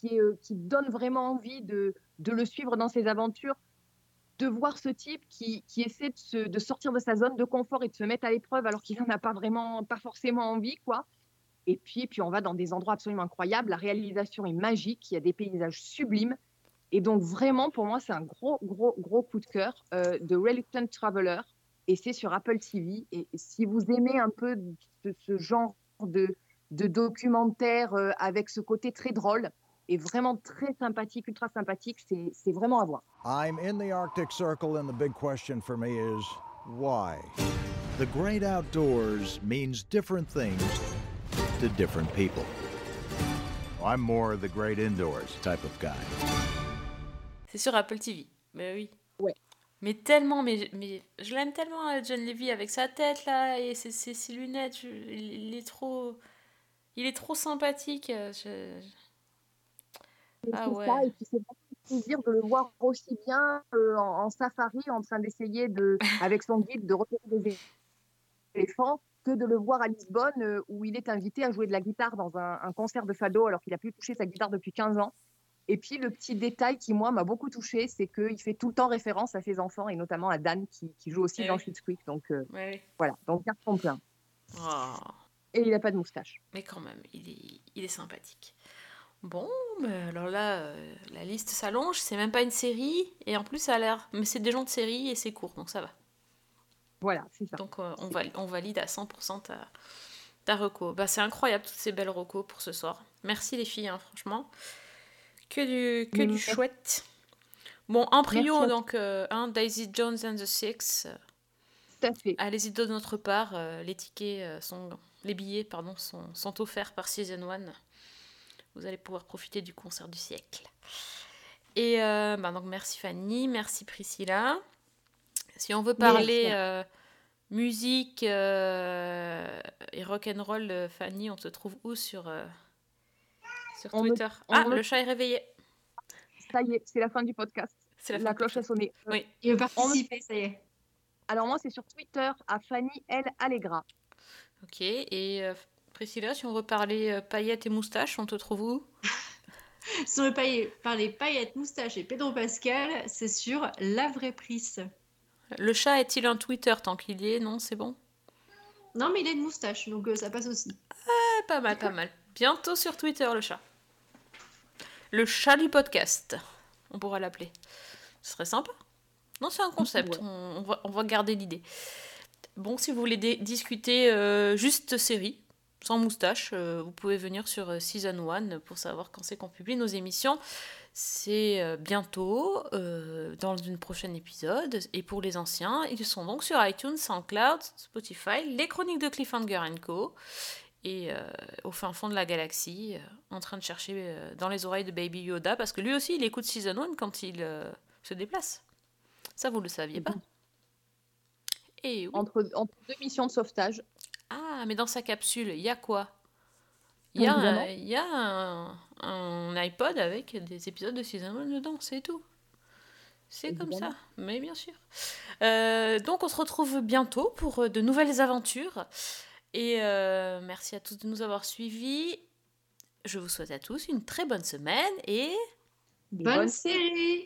euh, qui donne vraiment envie de, de le suivre dans ses aventures de voir ce type qui, qui essaie de, sortir de sa zone de confort et de se mettre à l'épreuve alors qu'il n'en a pas vraiment, pas forcément envie, quoi. Et puis, puis, on va dans des endroits absolument incroyables. La réalisation est magique. Il y a des paysages sublimes. Et donc, vraiment, pour moi, c'est un gros, gros, gros coup de cœur euh, de Reluctant Traveler. Et c'est sur Apple TV. Et si vous aimez un peu ce, ce genre de, de documentaire euh, avec ce côté très drôle, est vraiment très sympathique, ultra sympathique. C'est vraiment à voir. I'm in the Arctic Circle, and the big question for me is why? The great outdoors means different things to different people. I'm more the great indoors type of guy. C'est sur Apple TV. Mais oui. Ouais. Mais tellement, mais, mais je l'aime tellement, euh, John Levy, avec sa tête là et ses, ses- ses lunettes. je- il, est trop. Il est trop sympathique. euh, je- Ah ouais. ça, et puis c'est plaisir de le voir aussi bien euh, en, en safari en train d'essayer de, avec son guide, de repérer des éléphants, que de le voir à Lisbonne euh, où il est invité à jouer de la guitare dans un, un concert de fado alors qu'il a plus touché sa guitare depuis 15 ans. Et puis le petit détail qui moi m'a beaucoup touché, c'est qu'il fait tout le temps référence à ses enfants et notamment à Dan qui, qui joue aussi Eh dans. Schitt's Creek. Donc euh, Ouais, voilà, donc carton plein. Oh. Et il n'a pas de moustache. Mais quand même, il est, il est sympathique. Bon, ben alors là, euh, la liste s'allonge, c'est même pas une série, et en plus ça a l'air... Mais c'est des gens de série et c'est court, donc ça va. Voilà, c'est ça. Donc euh, on valide à 100% ta, ta reco. Bah, c'est incroyable toutes ces belles recos pour ce soir. Merci les filles, hein, franchement. Que du, que du chouette. Bon, en prio, donc, euh, hein, Daisy Jones and the Six. Tout à fait. Allez-y de notre part, euh, les tickets euh, sont, les billets pardon sont, sont offerts par Season 1. Vous allez pouvoir profiter du concert du siècle. Et euh, bah donc merci Fanny, merci Priscilla. Si on veut parler euh, musique et rock and roll, Fanny, on te trouve où sur sur On me- Twitter on Ah, me- le chat est réveillé. Ça y est, c'est la fin du podcast. C'est la cloche a sonné. Oui. Il veut me- participer, ça y est. Alors moi, c'est sur Twitter à Fanny L. Allegra. Ok. Et euh, Priscilla, si on veut parler euh, paillettes et moustaches, on te trouve où? Si on veut parler, parler paillettes, moustaches et Pedro Pascal, c'est sur La Vraie Prise. Le chat est-il un Twitter tant qu'il y est? Non, c'est bon? Non, mais il a une moustache, donc euh, ça passe aussi. Ah, Pas mal, pas mal. Bientôt sur Twitter, le chat. Le chat du podcast, on pourra l'appeler. Ce serait sympa. Non, c'est un concept. On, on va, on va garder l'idée. Bon, si vous voulez discuter euh, juste série, sans moustache, euh, vous pouvez venir sur euh, Season 1 pour savoir quand c'est qu'on publie nos émissions. C'est euh, bientôt, dans une prochaine épisode. Et pour les anciens, ils sont donc sur iTunes, SoundCloud, Spotify, les chroniques de Cliffhanger Co. Et euh, au fin fond de la galaxie, euh, en train de chercher euh, dans les oreilles de Baby Yoda, parce que lui aussi, il écoute Season 1 quand il se déplace. Ça, vous le saviez pas? Et oui. Entre, entre deux missions de sauvetage. Ah, mais dans sa capsule, il y a quoi? Il y a, un, il y a un, un iPod avec des épisodes de Season 1 dedans, c'est tout. C'est comme ça, mais bien sûr. Donc on se retrouve bientôt pour de nouvelles aventures. Et euh, merci à tous de nous avoir suivis. Je vous souhaite à tous une très bonne semaine et... Bonne série